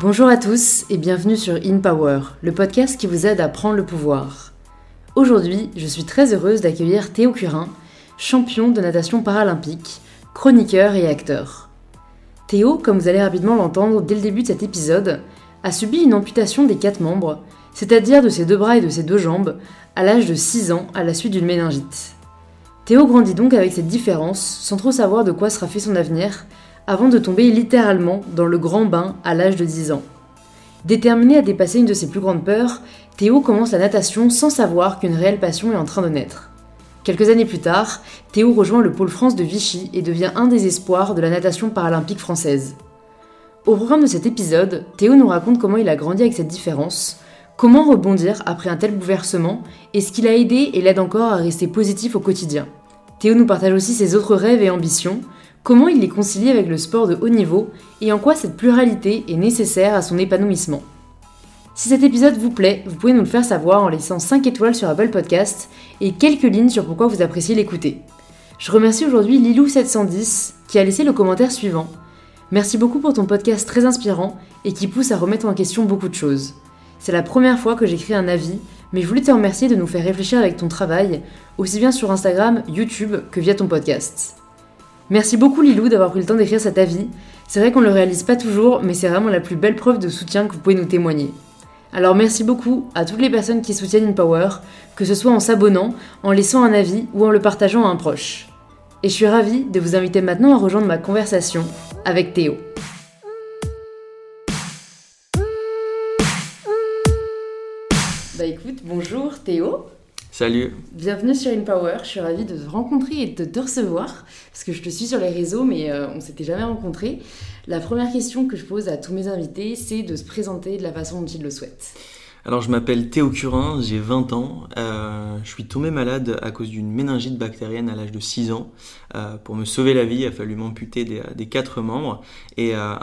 Bonjour à tous et bienvenue sur In Power, le podcast qui vous aide à prendre le pouvoir. Aujourd'hui, je suis très heureuse d'accueillir Théo Curin, champion de natation paralympique, chroniqueur et acteur. Théo, comme vous allez rapidement l'entendre dès le début de cet épisode, a subi une amputation des quatre membres, c'est-à-dire de ses deux bras et de ses deux jambes, à l'âge de 6 ans à la suite d'une méningite. Théo grandit donc avec cette différence, sans trop savoir de quoi sera fait son avenir, avant de tomber littéralement dans le grand bain à l'âge de 10 ans. Déterminé à dépasser une de ses plus grandes peurs, Théo commence la natation sans savoir qu'une réelle passion est en train de naître. Quelques années plus tard, Théo rejoint le pôle France de Vichy et devient un des espoirs de la natation paralympique française. Au programme de cet épisode, Théo nous raconte comment il a grandi avec cette différence, comment rebondir après un tel bouleversement et ce qui l'a aidé et l'aide encore à rester positif au quotidien? Théo nous partage aussi ses autres rêves et ambitions, comment il les concilie avec le sport de haut niveau et en quoi cette pluralité est nécessaire à son épanouissement? Si cet épisode vous plaît, vous pouvez nous le faire savoir en laissant 5 étoiles sur Apple Podcast et quelques lignes sur pourquoi vous appréciez l'écouter. Je remercie aujourd'hui Lilou710 qui a laissé le commentaire suivant. Merci beaucoup pour ton podcast très inspirant et qui pousse à remettre en question beaucoup de choses. C'est la première fois que j'écris un avis, mais je voulais te remercier de nous faire réfléchir avec ton travail, aussi bien sur Instagram, YouTube que via ton podcast. Merci beaucoup Lilou d'avoir pris le temps d'écrire cet avis. C'est vrai qu'on ne le réalise pas toujours, mais c'est vraiment la plus belle preuve de soutien que vous pouvez nous témoigner. Alors merci beaucoup à toutes les personnes qui soutiennent InPower, que ce soit en s'abonnant, en laissant un avis ou en le partageant à un proche. Et je suis ravie de vous inviter maintenant à rejoindre ma conversation avec Théo. Bah écoute, bonjour Théo. Salut. Bienvenue sur InPower, je suis ravie de te rencontrer et de te recevoir, parce que je te suis sur les réseaux, mais euh, on s'était jamais rencontrés. La première question que je pose à tous mes invités, c'est de se présenter de la façon dont ils le souhaitent. Alors je m'appelle Théo Curin, j'ai 20 ans. Euh, je suis tombé malade à cause d'une méningite bactérienne à l'âge de 6 ans. Euh, pour me sauver la vie, il a fallu m'amputer des, quatre membres. Et euh,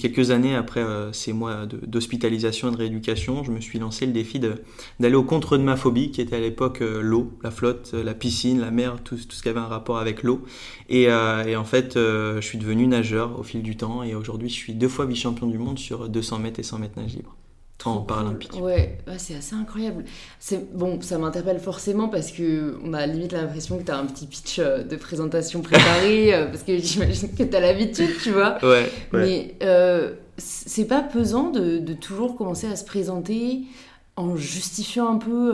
quelques années après ces mois d'hospitalisation et de rééducation, je me suis lancé le défi d'aller au contre de ma phobie, qui était à l'époque l'eau, la flotte, la piscine, la mer, tout, tout, ce qui avait un rapport avec l'eau. Et, et, en fait, je suis devenu nageur au fil du temps. Et aujourd'hui, je suis deux fois vice-champion du monde sur 200 mètres et 100 mètres nage libre en paralympique. Ouais, c'est assez incroyable. C'est bon, ça m'interpelle forcément parce que on a limite l'impression que tu as un petit pitch euh, de présentation préparé euh, parce que j'imagine que tu as l'habitude, tu vois. Ouais. Mais euh, c'est pas pesant de, de, toujours commencer à se présenter en justifiant un peu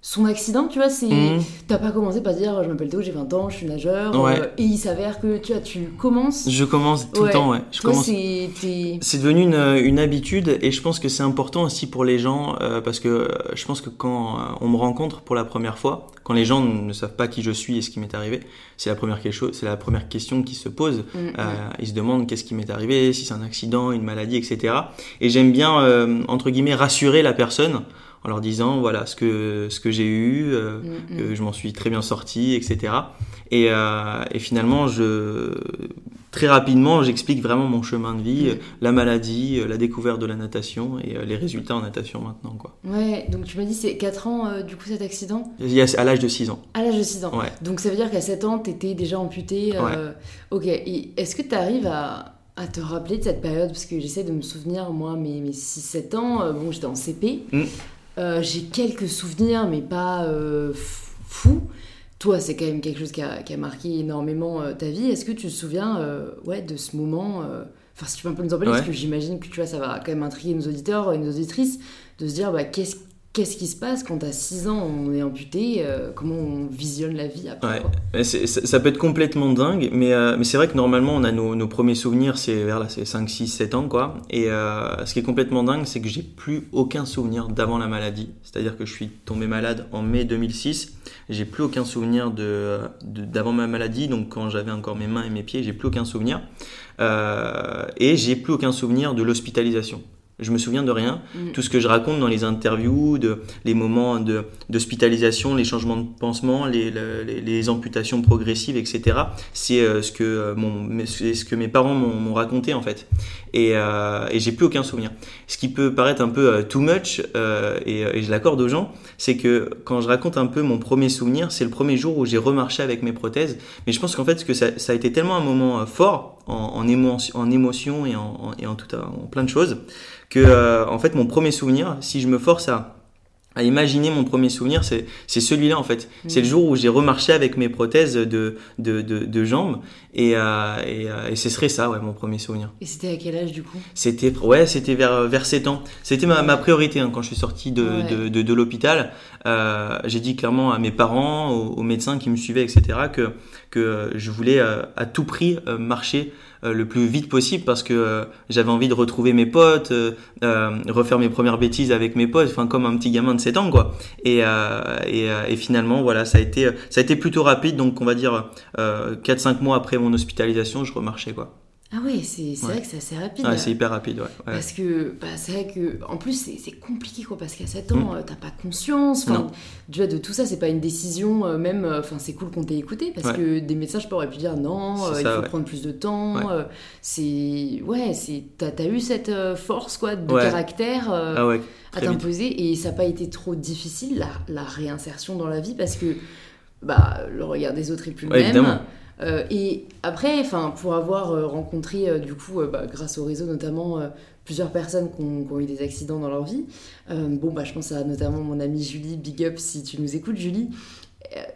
son accident, tu vois, c'est. Mhm. T'as pas commencé par dire je m'appelle Théo, j'ai 20 ans, je suis nageur, euh, et il s'avère que tu vois, tu commences. Je commence tout le temps, ouais. Je commence... C'est devenu une, une, habitude, et je pense que c'est important aussi pour les gens, euh, parce que euh, je pense que quand on me rencontre pour la première fois, quand les gens ne savent pas qui je suis et ce qui m'est arrivé, c'est la première quelque chose, c'est la première question qui se pose. Mm. ils se demandent qu'est-ce qui m'est arrivé, si c'est un accident, une maladie, etc. Et j'aime bien entre guillemets rassurer la personne en leur disant voilà ce que ce que j'ai eu, euh, mm, mm. que je m'en suis très bien sorti, etc. Et, euh, et finalement, je très rapidement, j'explique vraiment mon chemin de vie, mm. la maladie, la découverte de la natation et euh, les résultats en natation maintenant. Quoi. Ouais, donc tu m'as dit c'est 4 ans du coup cet accident? À l'âge de 6 ans. À l'âge de 6 ans. Ouais. Donc ça veut dire qu'à 7 ans, tu étais déjà amputé. Ouais. Ok, est-ce que tu arrives à, à, te rappeler de cette période? Parce que j'essaie de me souvenir, moi, mes, mes 6-7 ans, bon, j'étais en CP. Euh, j'ai quelques souvenirs, mais pas euh, fous. Toi, c'est quand même quelque chose qui a, marqué énormément euh, ta vie. Est-ce que tu te souviens ouais, de ce moment Enfin, si tu peux un peu nous en parler, parce que j'imagine que tu vois, ça va quand même intriguer nos auditeurs et nos auditrices, de se dire bah, qu'est-ce qu'est-ce qui se passe quand à 6 ans on est amputé euh, Comment on visionne la vie après ouais. ça, peut être complètement dingue, mais, euh, mais c'est vrai que normalement on a nos, premiers souvenirs, c'est vers là, 5, 6, 7 ans quoi. Et euh, ce qui est complètement dingue, c'est que j'ai plus aucun souvenir d'avant la maladie. C'est-à-dire que je suis tombé malade en mai 2006, j'ai plus aucun souvenir de, d'avant ma maladie, donc quand j'avais encore mes mains et mes pieds, j'ai plus aucun souvenir. et j'ai plus aucun souvenir de l'hospitalisation. Je me souviens de rien. Mm. Tout ce que je raconte dans les interviews, de, les moments d'hospitalisation, les changements de pansement, les, les, amputations progressives, etc., c'est euh, ce, que, euh, mon, ce que mes parents m'ont raconté en fait. Et, euh, et j'ai plus aucun souvenir. Ce qui peut paraître un peu too much, et, et, je l'accorde aux gens, c'est que quand je raconte un peu mon premier souvenir, c'est le premier jour où j'ai remarché avec mes prothèses. Mais je pense qu'en fait, que ça, ça, a été tellement un moment fort en, en, en émotion et en, en, tout, en plein de choses que euh, en fait mon premier souvenir, si je me force à, à imaginer mon premier souvenir, c'est, celui-là en fait. Mm. C'est le jour où j'ai remarché avec mes prothèses de, de, de, de jambes et, euh, et, euh, et, ce serait ça, ouais, mon premier souvenir. Et c'était à quel âge du coup? C'était ouais, c'était vers, vers 7 ans. C'était ma, ma priorité hein, quand je suis sorti de, de, de, de, l'hôpital. Euh, j'ai dit clairement à mes parents, aux, médecins qui me suivaient, etc., que, que je voulais euh, à tout prix marcher le plus vite possible parce que euh, j'avais envie de retrouver mes potes, euh, refaire mes premières bêtises avec mes potes, enfin comme un petit gamin de 7 ans quoi. Et, et, et, finalement voilà, ça a été ça a été plutôt rapide donc on va dire 4 5 mois après mon hospitalisation, je remarchais quoi. Ah oui, c'est vrai que c'est assez rapide. Ouais, c'est hyper rapide, ouais. Parce que bah, c'est vrai que, en plus, c'est compliqué, quoi, parce qu'à 7 ans, mm. euh, t'as pas conscience. Enfin, tu vois, de tout ça, c'est pas une décision, euh, même, euh, enfin, c'est cool qu'on t'ait écouté, parce que des médecins, je pourrais pu dire non, il faut prendre plus de temps. c'est. Ouais, t'as as eu cette force, quoi, de caractère ah à t'imposer, et ça n'a pas été trop difficile, la, la, réinsertion dans la vie, parce que, bah, le regard des autres est plus le même. Évidemment. Euh, et après, enfin, pour avoir euh, rencontré, euh, du coup, bah, grâce au réseau notamment, plusieurs personnes qui ont, eu des accidents dans leur vie, bon, bah, je pense à notamment mon amie Julie, big up si tu nous écoutes, Julie.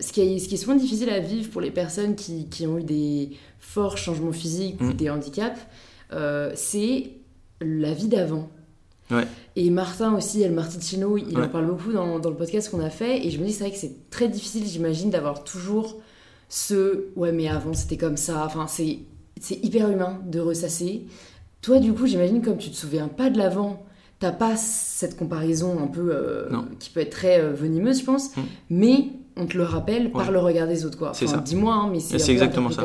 Ce qui, est, ce qui est souvent difficile à vivre pour les personnes qui, qui ont eu des forts changements physiques ou mmh. des handicaps, c'est la vie d'avant. Ouais. Et Martin aussi, El Marticino, il en parle beaucoup dans, dans le podcast qu'on a fait. Et je me dis, c'est vrai que c'est très difficile, j'imagine, d'avoir toujours ce ouais mais avant c'était comme ça. Enfin c'est c'est hyper humain de ressasser. Toi du coup j'imagine comme tu te souviens pas de l'avant t'as pas cette comparaison un peu euh, qui peut être très euh, venimeuse je pense. Mm. mais on te le rappelle par le regard des autres ça. Dis-moi, hein, mais c'est exactement ça.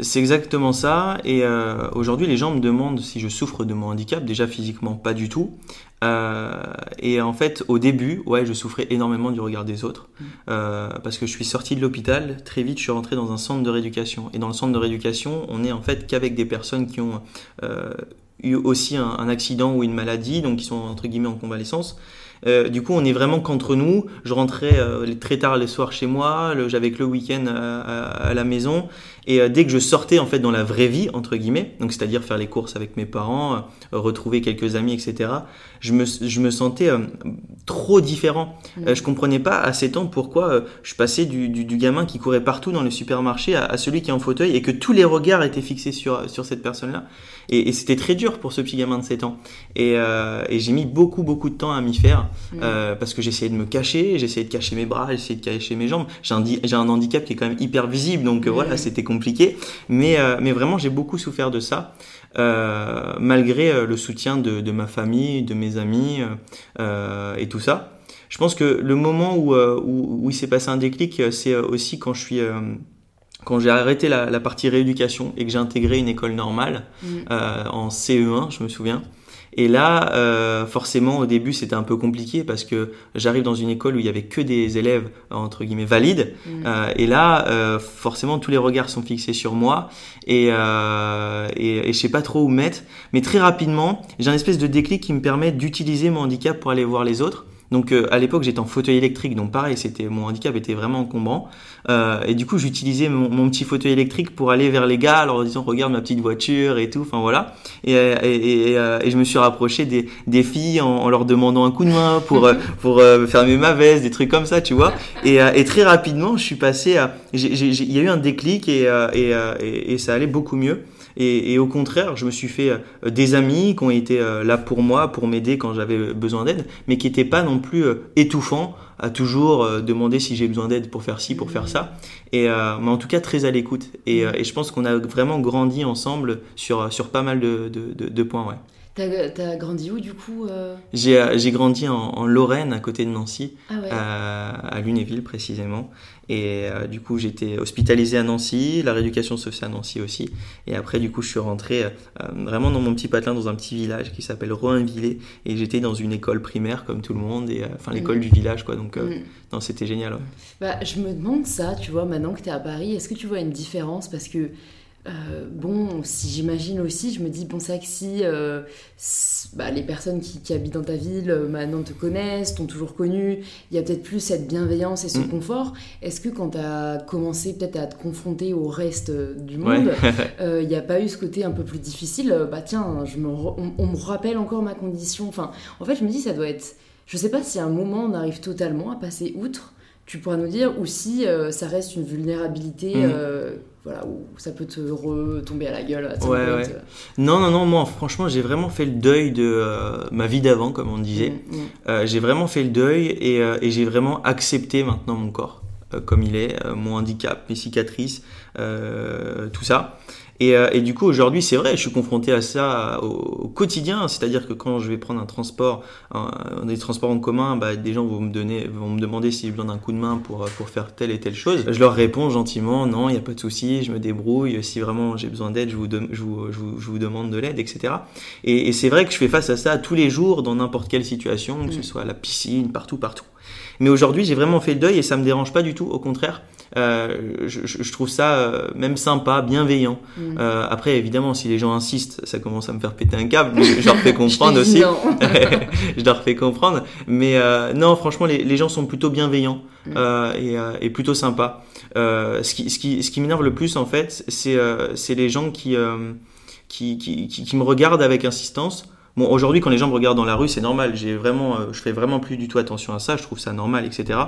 C'est exactement ça. Et euh, aujourd'hui, les gens me demandent si je souffre de mon handicap. Déjà physiquement, pas du tout. Euh, et en fait, au début, ouais, je souffrais énormément du regard des autres mm. euh, parce que je suis sorti de l'hôpital. Très vite, je suis rentré dans un centre de rééducation. Et dans le centre de rééducation, on est en fait qu'avec des personnes qui ont eu aussi un, un, accident ou une maladie, donc qui sont entre guillemets en convalescence. Euh, du coup, on est vraiment qu'entre nous. Je rentrais euh, très tard les soirs chez moi, j'avais que le week-end à, la maison. Et euh, dès que je sortais en fait dans la vraie vie entre guillemets, donc c'est-à-dire faire les courses avec mes parents, retrouver quelques amis, etc. Je me, je me sentais trop différent. Mmh. je comprenais pas à 7 ans pourquoi je passais du, du, du, gamin qui courait partout dans le supermarché à, à, celui qui est en fauteuil et que tous les regards étaient fixés sur, sur cette personne-là. Et, et c'était très dur pour ce petit gamin de 7 ans. Et, et j'ai mis beaucoup beaucoup de temps à m'y faire. Mm. Euh, parce que j'essayais de me cacher, j'essayais de cacher mes bras, j'essayais de cacher mes jambes. J'ai un, un handicap qui est quand même hyper visible, donc euh, voilà, mm. c'était compliqué. Mais, euh, mais vraiment, j'ai beaucoup souffert de ça. malgré le soutien de, de, ma famille, de mes amis et tout ça. Je pense que le moment où, où, où il s'est passé un déclic, c'est aussi quand je suis quand j'ai arrêté la, la, partie rééducation et que j'ai intégré une école normale mm. en CE1, je me souviens. Et là, euh, forcément, au début, c'était un peu compliqué parce que j'arrive dans une école où il y avait que des élèves entre guillemets valides. Mm. Euh, et là, euh, forcément, tous les regards sont fixés sur moi et, et, et je sais pas trop où mettre. Mais très rapidement, j'ai un espèce de déclic qui me permet d'utiliser mon handicap pour aller voir les autres. Donc euh, à l'époque j'étais en fauteuil électrique, donc pareil, c'était mon handicap était vraiment encombrant. Euh, et du coup j'utilisais mon, mon, petit fauteuil électrique pour aller vers les gars, en disant regarde ma petite voiture et tout, enfin voilà. Et, euh, et, et, et, je me suis rapproché des, des filles en, en, leur demandant un coup de main pour pour fermer ma veste, des trucs comme ça, tu vois. Et, très rapidement je suis passé à, il y a eu un déclic et, et, et ça allait beaucoup mieux. Et, et, au contraire, je me suis fait euh, des amis qui ont été euh, là pour moi, pour m'aider quand j'avais besoin d'aide, mais qui n'étaient pas non plus euh, étouffants à toujours demander si j'ai besoin d'aide pour faire ci, pour faire ça. Et mais en tout cas très à l'écoute. Et, et, je pense qu'on a vraiment grandi ensemble sur sur pas mal de, de, de, points, ouais. T'as grandi où du coup euh? J'ai grandi en, Lorraine, à côté de Nancy, ah à, Lunéville précisément. Et euh, du coup, j'étais hospitalisé à Nancy, la rééducation se fait à Nancy aussi. Et après, du coup, je suis rentré euh, vraiment dans mon petit patelin, dans un petit village qui s'appelle Roinvillers. Et j'étais dans une école primaire comme tout le monde, et enfin l'école mm. du village, quoi. Donc, mm. non, c'était génial. Bah, je me demande ça, tu vois, maintenant que tu es à Paris, est-ce que tu vois une différence? Parce que euh, bon, si j'imagine aussi, je me dis, bon, c'est que si euh, bah, les personnes qui, habitent dans ta ville euh, maintenant te connaissent, t'ont toujours connu, il y a peut-être plus cette bienveillance et ce mm. confort. Est-ce que quand tu as commencé peut-être à te confronter au reste du monde, il n'y a pas eu ce côté un peu plus difficile Bah tiens, je me on, me rappelle encore ma condition. Enfin, en fait, je me dis, ça doit être. Je sais pas si à un moment on arrive totalement à passer outre tu pourras nous dire, ou si ça reste une vulnérabilité mm voilà, où ça peut te retomber à la gueule. ouais, ouais. Non, non, non, moi franchement j'ai vraiment fait le deuil de euh, ma vie d'avant, comme on disait. Mm. Euh, j'ai vraiment fait le deuil et, euh, et j'ai vraiment accepté maintenant mon corps comme il est, mon handicap, mes cicatrices, tout ça. Euh, et, du coup, aujourd'hui, c'est vrai, je suis confronté à ça au, quotidien. C'est-à-dire que quand je vais prendre un transport, des transports en commun, bah, des gens vont me, donner, vont me demander si j'ai besoin d'un coup de main pour, pour faire telle et telle chose. Je leur réponds gentiment, non, il n'y a pas de souci, je me débrouille. Si vraiment j'ai besoin d'aide, je vous, je, vous, je, vous, demande de l'aide, etc. Et, et c'est vrai que je fais face à ça tous les jours dans n'importe quelle situation, que ce mm. soit à la piscine, partout, partout. Mais aujourd'hui, j'ai vraiment fait le deuil et ça me dérange pas du tout. Au contraire, euh, je, je, trouve ça euh, même sympa, bienveillant. Mm. Euh, après, évidemment, si les gens insistent, ça commence à me faire péter un câble. je leur fais comprendre aussi. je leur fais comprendre. Mais euh, non, franchement, les, les, gens sont plutôt bienveillants mm. euh, et, euh, et, plutôt sympas. ce qui, ce qui, ce qui m'énerve le plus, en fait, c'est c'est les gens qui, qui, qui, qui, me regardent avec insistance Bon, aujourd'hui, quand les gens me regardent dans la rue, c'est normal. J'ai vraiment, euh, je fais vraiment plus du tout attention à ça. Je trouve ça normal, etc.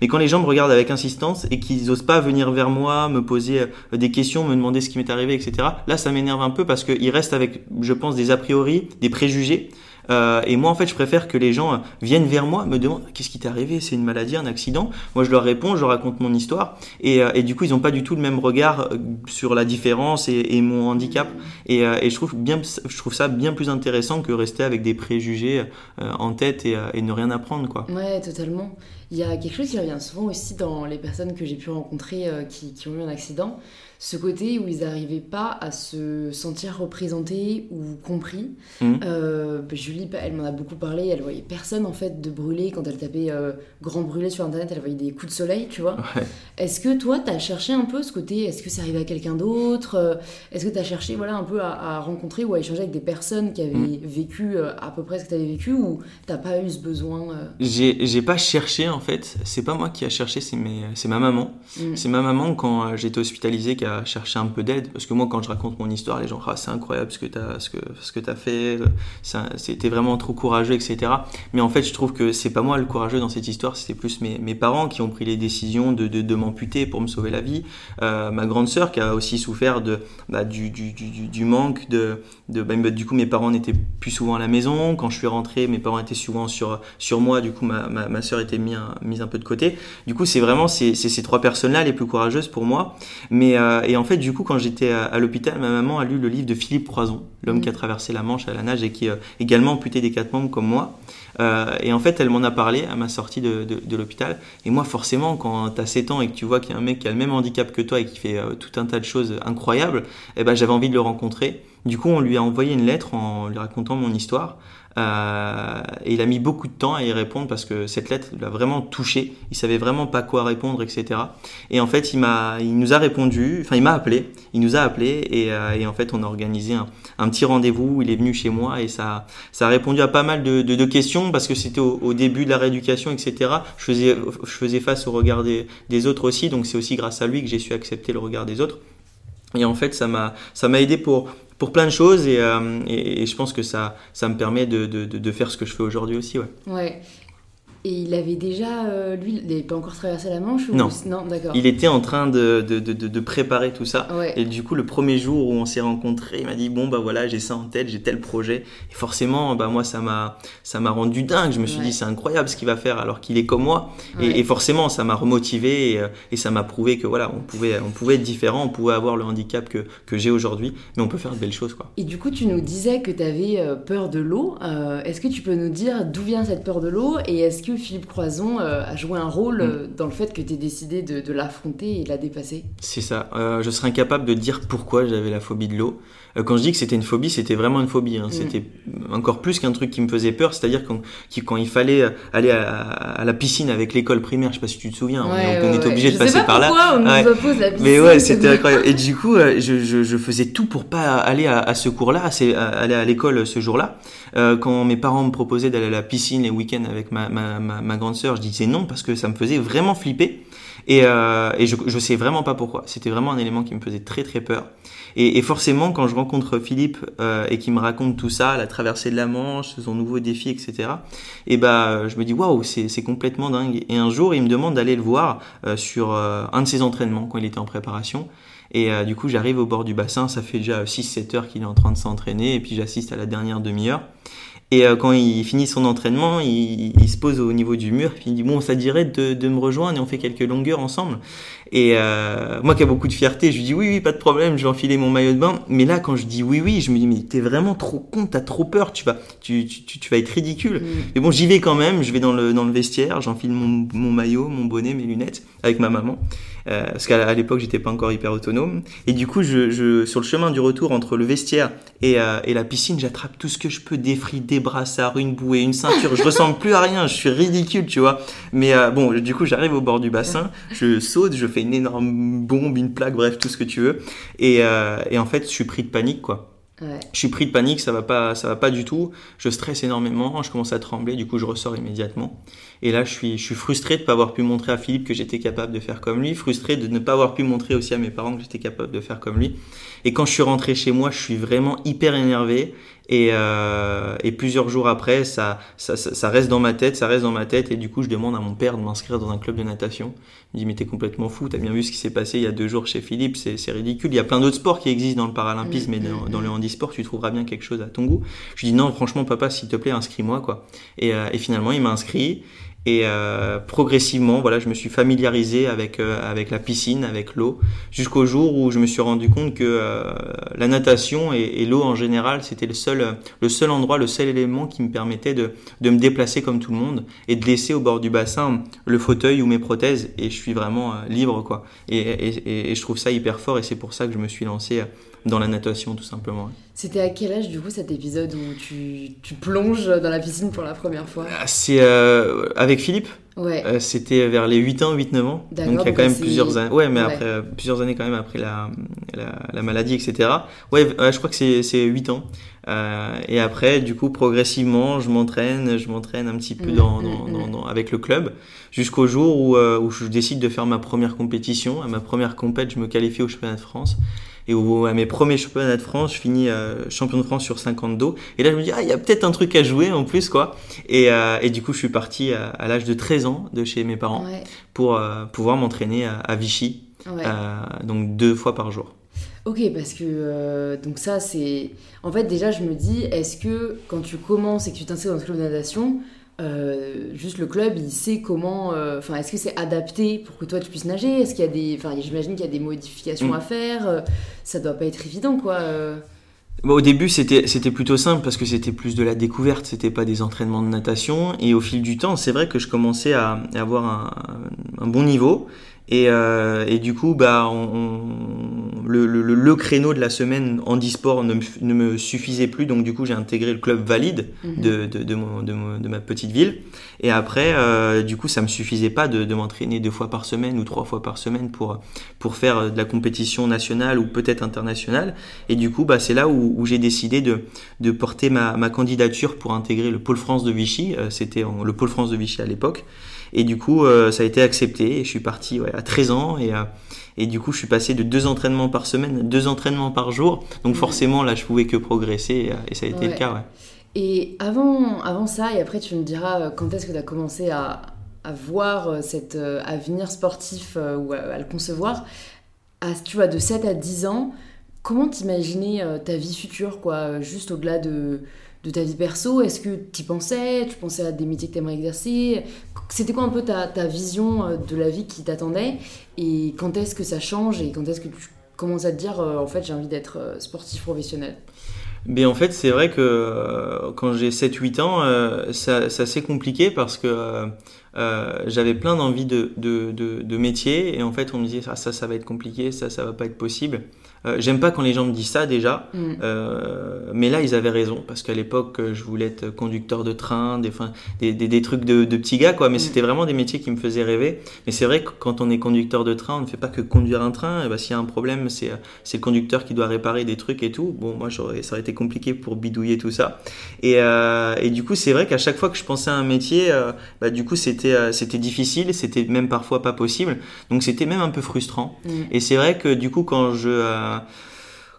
Mais quand les gens me regardent avec insistance et qu'ils osent pas venir vers moi, me poser euh, des questions, me demander ce qui m'est arrivé, etc. Là, ça m'énerve un peu parce qu'ils restent avec, je pense, des a priori, des préjugés euh, et moi, en fait, je préfère que les gens euh, viennent vers moi, me demandent qu'est-ce qui t'est arrivé, c'est une maladie, un accident? Moi, je leur réponds, je leur raconte mon histoire, et, euh, et du coup, ils n'ont pas du tout le même regard sur la différence et, mon handicap. Et, et, je trouve bien, je trouve ça bien plus intéressant que rester avec des préjugés en tête et, et ne rien apprendre, quoi. Ouais, totalement. Il y a quelque chose qui revient souvent aussi dans les personnes que j'ai pu rencontrer qui ont eu un accident ce côté où ils n'arrivaient pas à se sentir représentés ou compris. Mmh. Euh, Julie, elle m'en a beaucoup parlé, elle voyait personne en fait de brûler quand elle tapait euh, grand brûlé sur internet, elle voyait des coups de soleil, tu vois. Est-ce que toi, tu as cherché un peu ce côté, est-ce que c'est arrivé à quelqu'un d'autre euh, Est-ce que tu as cherché voilà, un peu à, rencontrer ou à échanger avec des personnes qui avaient mmh. vécu à peu près ce que tu avais vécu ou t'as pas eu ce besoin J'ai pas cherché en fait, c'est pas moi qui a cherché, c'est ma maman. Mmh. C'est ma maman quand j'étais hospitalisée à chercher un peu d'aide. Parce que moi quand je raconte mon histoire les gens ah, c'est incroyable ce que tu as ce que ce que as fait c'était vraiment trop courageux etc mais en fait je trouve que c'est pas moi le courageux dans cette histoire c'était plus mes, parents qui ont pris les décisions de, de, m'amputer pour me sauver la vie. Euh, ma grande sœur qui a aussi souffert de bah, du, du, du, du, manque de, de bah, du coup mes parents n'étaient plus souvent à la maison. Quand je suis rentré mes parents étaient souvent sur sur moi. Du coup ma, ma, ma sœur était mise mise un peu de côté. Du coup c'est vraiment ces, ces, trois personnes là les plus courageuses pour moi. Mais euh, et en fait, du coup, quand j'étais à, l'hôpital, ma maman a lu le livre de Philippe Croison, l'homme qui a mm. traversé la Manche à la nage et qui euh, également amputé des quatre membres comme moi. Euh, et en fait, elle m'en a parlé à ma sortie de, de, l'hôpital. Et moi, forcément, quand tu as 7 ans et que tu vois qu'il y a un mec qui a le même handicap que toi et qui fait tout un tas de choses incroyables, eh ben, j'avais envie de le rencontrer. Du coup, on lui a envoyé une lettre en lui racontant mon histoire. Euh, et il a mis beaucoup de temps à y répondre parce que cette lettre l'a vraiment touché. Il savait vraiment pas quoi répondre, etc. Et en fait, il m'a, il nous a répondu. Enfin, il m'a appelé. Il nous a appelé et, euh, en fait, on a organisé un, petit rendez-vous. Il est venu chez moi et ça, ça a répondu à pas mal de, questions parce que c'était au, au, début de la rééducation, etc. Je faisais, je faisais face au regard des, des autres aussi. Donc, c'est aussi grâce à lui que j'ai su accepter le regard des autres. Et en fait, ça m'a, ça m'a aidé pour, pour plein de choses et, euh, et, je pense que ça, ça me permet de, de, faire ce que je fais aujourd'hui aussi. Ouais. Et il avait déjà, euh, lui, il n'avait pas encore traversé la Manche Non. Non, d'accord. Il était en train de, de, de, de préparer tout ça. Et du coup, le premier jour où on s'est rencontrés, il m'a dit Bon, bah voilà, j'ai ça en tête, j'ai tel projet. Et forcément, bah moi, ça m'a, ça m'a rendu dingue. Je me suis dit C'est incroyable ce qu'il va faire alors qu'il est comme moi. Et, forcément, ça m'a remotivé et, euh, et ça m'a prouvé que voilà, on pouvait, on pouvait être différent, on pouvait avoir le handicap que, que j'ai aujourd'hui, mais on peut faire de belles choses. Quoi. Et du coup, tu nous disais que tu avais euh, peur de l'eau. Est-ce que tu peux nous dire d'où vient cette peur de l'eau et est-ce que Philippe Croison euh, a joué un rôle mm. euh, dans le fait que tu aies décidé de, l'affronter et de la dépasser C'est ça. Euh, je serais incapable de dire pourquoi j'avais la phobie de l'eau. Quand je dis que c'était une phobie, c'était vraiment une phobie. Hein. Mm. C'était encore plus qu'un truc qui me faisait peur. C'est-à-dire quand, quand, il fallait aller à, la piscine avec l'école primaire, je sais pas si tu te souviens, on, était obligé de passer par là. On nous oppose la piscine. Mais ouais, c'était incroyable. Et du coup, je, faisais tout pour pas aller à, ce cours-là, aller à l'école ce jour-là. quand mes parents me proposaient d'aller à la piscine les week-ends avec ma, ma, ma grande sœur, je disais non parce que ça me faisait vraiment flipper. Et, euh, et je, je sais vraiment pas pourquoi. C'était vraiment un élément qui me faisait très très peur. Et, et forcément, quand je rencontre Philippe euh, et qu'il me raconte tout ça, la traversée de la Manche, son nouveau défi, etc. Et bah, je me dis waouh, c'est complètement dingue. Et un jour, il me demande d'aller le voir euh, sur euh, un de ses entraînements quand il était en préparation. Et du coup, j'arrive au bord du bassin, ça fait déjà 6-7 heures qu'il est en train de s'entraîner, et puis j'assiste à la dernière demi-heure. Et quand il finit son entraînement, il, se pose au niveau du mur, puis il dit bon, ça dirait de me rejoindre et on fait quelques longueurs ensemble. Et euh, moi qui ai beaucoup de fierté, je lui dis oui, oui, pas de problème, je vais enfiler mon maillot de bain. Mais là, quand je dis oui, oui, je me dis mais t'es vraiment trop con, t'as trop peur, tu vas, tu, tu, tu, vas être ridicule. Mm. Mais bon, j'y vais quand même, je vais dans le, dans le vestiaire, j'enfile mon, mon maillot, mon bonnet, mes lunettes avec ma maman. Euh, parce qu'à l'époque j'étais pas encore hyper autonome. Et du coup, je, je, sur le chemin du retour entre le vestiaire et, euh, et la piscine, j'attrape tout ce que je peux, des frites, des brassards, une bouée, une ceinture. Je ressemble plus à rien, je suis ridicule, tu vois. Mais euh, bon, du coup, j'arrive au bord du bassin, je saute, je une énorme bombe, une plaque, bref, tout ce que tu veux. Et, euh, et en fait, je suis pris de panique, quoi. Je suis pris de panique, ça va pas, ça va pas du tout. Je stresse énormément, je commence à trembler, du coup je ressors immédiatement. Et là, je suis, je suis frustré de ne pas avoir pu montrer à Philippe que j'étais capable de faire comme lui, frustré de ne pas avoir pu montrer aussi à mes parents que j'étais capable de faire comme lui. Et quand je suis rentré chez moi, je suis vraiment hyper énervé. Et, euh, et plusieurs jours après, ça, ça, ça, reste dans ma tête, ça reste dans ma tête. Et du coup, je demande à mon père de m'inscrire dans un club de natation. Il me dit, mais t'es complètement fou, t'as bien vu ce qui s'est passé il y a deux jours chez Philippe, c'est ridicule. Il y a plein d'autres sports qui existent dans le paralympisme et dans, dans, le handisport, tu trouveras bien quelque chose à ton goût. Je lui dis, non, franchement, papa, s'il te plaît, inscris-moi, quoi. Et, euh, et finalement, il m'a inscrit. Et euh, progressivement, voilà, je me suis familiarisé avec euh, avec la piscine, avec l'eau, jusqu'au jour où je me suis rendu compte que euh, la natation et, l'eau en général, c'était le seul le seul endroit, le seul élément qui me permettait de de me déplacer comme tout le monde et de laisser au bord du bassin le fauteuil ou mes prothèses et je suis vraiment libre quoi. Et, et, et, je trouve ça hyper fort et c'est pour ça que je me suis lancé dans la natation tout simplement. C'était à quel âge du coup cet épisode où tu, tu plonges dans la piscine pour la première fois? Ah, C'est euh, avec Philippe? Ouais. Euh, c'était vers les 8 ans, 8-9 ans. Donc il y a quand même plusieurs années. Ouais, mais après euh, plusieurs années quand même après la, la, la maladie, etc. Ouais, je crois que c'est 8 ans. Et après, du coup, progressivement, je m'entraîne, je m'entraîne un petit peu mm, dans, mm, dans, mm. dans, avec le club, jusqu'au jour où, où je décide de faire ma première compétition. À ma première compète, je me qualifie au championnat de France. Et à mes premiers championnats de France, je finis euh, champion de France sur 50 dos. Et là, je me dis, ah, il y a peut-être un truc à jouer en plus, quoi. Et, euh, et du coup, je suis parti à, à l'âge de 13 ans de chez mes parents pour euh, pouvoir m'entraîner à, à, Vichy, donc deux fois par jour. Ok, parce que donc ça, c'est. En fait, déjà, je me dis, est-ce que quand tu commences et que tu t'inscris dans ce club de natation, euh, juste le club, il sait comment. Euh, enfin, est-ce que c'est adapté pour que toi tu puisses nager? Est-ce qu'il y a des. Enfin, j'imagine qu'il y a des modifications mm. à faire. Euh, ça doit pas être évident, quoi. au début, c'était c'était plutôt simple parce que c'était plus de la découverte, c'était pas des entraînements de natation. Et au fil du temps, c'est vrai que je commençais à, avoir un, un bon niveau. Et, euh, et, du coup, bah, on, le, le, le, créneau de la semaine en e-sport ne, ne, me suffisait plus. Donc, du coup, j'ai intégré le club valide mhm. de, de, de, mon, de, ma petite ville. Et après, euh, du coup, ça me suffisait pas de, m'entraîner deux fois par semaine ou trois fois par semaine pour, pour faire de la compétition nationale ou peut-être internationale. Et du coup, bah, c'est là où, où j'ai décidé de, de porter ma, ma candidature pour intégrer le Pôle France de Vichy. Euh, c'était le Pôle France de Vichy à l'époque. Et du coup, euh, ça a été accepté et je suis parti à 13 ans et, euh, et du coup, je suis passé de deux entraînements par semaine à deux entraînements par jour. Donc forcément, là, je pouvais que progresser et, ça a été le cas. Ouais. Et avant, avant ça, et après tu me diras quand est-ce que tu as commencé à, à voir cet avenir sportif ou à, le concevoir, à, tu vois, de 7 à 10 ans, comment t'imaginais ta vie future, quoi, juste au-delà de, de ta vie perso Est-ce que tu pensais? Tu pensais à des métiers que tu aimerais exercer? C'était quoi un peu ta, ta, vision euh, de la vie qui t'attendait? Et quand est-ce que ça change Et quand est-ce que tu commences à te dire euh, en fait j'ai envie d'être euh, sportif professionnel? Mais en fait, c'est vrai que quand j'ai 7-8 ans, c'est assez compliqué parce que j'avais plein d'envies de, de, de, de métiers et en fait, on me disait ah, ça, ça va être compliqué, ça, ça va pas être possible. Euh, j'aime pas quand les gens me disent ça déjà, mm. euh, mais là ils avaient raison parce qu'à l'époque je voulais être conducteur de train, des, des, des, des trucs de, de, petits gars quoi, mais mm. c'était vraiment des métiers qui me faisaient rêver. Mais c'est vrai que quand on est conducteur de train, on ne fait pas que conduire un train. Et bah, s'il y a un problème, c'est le conducteur qui doit réparer des trucs et tout. Bon, moi j'aurais, ça aurait été compliqué pour bidouiller tout ça. Et, euh, et du coup c'est vrai qu'à chaque fois que je pensais à un métier, euh, bah, du coup c'était euh, c'était difficile, c'était même parfois pas possible. Donc c'était même un peu frustrant. Mm. Et c'est vrai que du coup quand je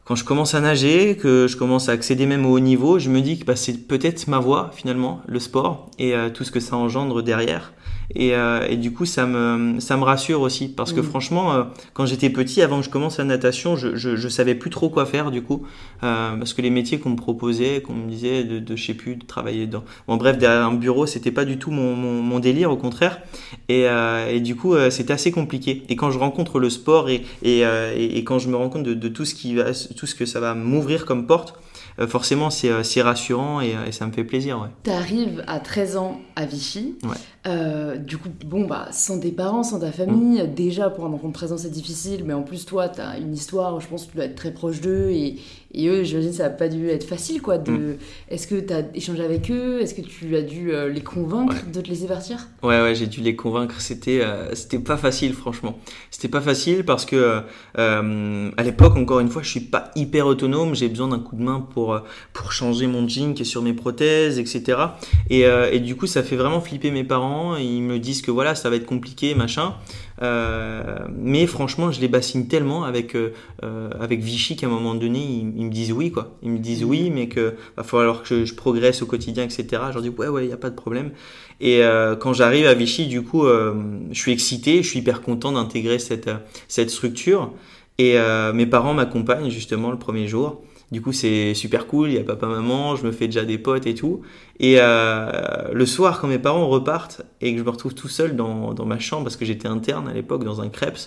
quand je commence à nager, que je commence à accéder même au haut niveau, je me dis que bah, c'est peut-être ma voie finalement, le sport et euh, tout ce que ça engendre derrière. Et, euh, et, du coup, ça me, ça me rassure aussi. Parce que mm. franchement, euh, quand j'étais petit, avant que je commence la natation, je, je, je, savais plus trop quoi faire du coup. Euh, parce que les métiers qu'on me proposait, qu'on me disait de, de, je sais plus, de travailler dans. Bon, bref, derrière un bureau, c'était pas du tout mon, mon, mon délire, au contraire. Et, et du coup, c'était assez compliqué. Et quand je rencontre le sport et, et, et, quand je me rends compte de, de tout, ce qui va, tout ce que ça va m'ouvrir comme porte, forcément, euh, c'est rassurant et, et, ça me fait plaisir. Ouais. Tu arrives à 13 ans à Vichy. Euh, du coup, bon, bah, sans tes parents, sans ta famille, mm. déjà pour un enfant de 13 ans, c'est difficile, mais en plus, toi, tu as une histoire, je pense que tu dois être très proche d'eux et, et eux, j'imagine, ça n'a pas dû être facile, quoi. De... Mm. Est-ce que tu as échangé avec eux? Est-ce que tu as dû les convaincre de te laisser partir? Ouais, ouais, j'ai dû les convaincre. C'était c'était pas facile, franchement. C'était pas facile parce que, à l'époque, encore une fois, je suis pas hyper autonome. J'ai besoin d'un coup de main pour euh, pour, changer mon jean qui est sur mes prothèses, etc. Et, euh, et, du coup, ça fait vraiment flipper mes parents. Ils me disent que voilà, ça va être compliqué, machin. Euh, mais franchement, je les bassine tellement avec avec Vichy qu'à un moment donné, ils, me disent oui, quoi. Ils me disent oui, mais que va falloir que je, progresse au quotidien, etc. Je leur dis ouais, ouais, il y a pas de problème. Et quand j'arrive à Vichy, du coup, je suis excité, je suis hyper content d'intégrer cette cette structure. Et mes parents m'accompagnent justement le premier jour. Du coup, c'est super cool. Il y a papa, maman, je me fais déjà des potes et tout. Et euh, le soir, quand mes parents repartent et que je me retrouve tout seul dans, dans ma chambre, parce que j'étais interne à l'époque dans un crêpes,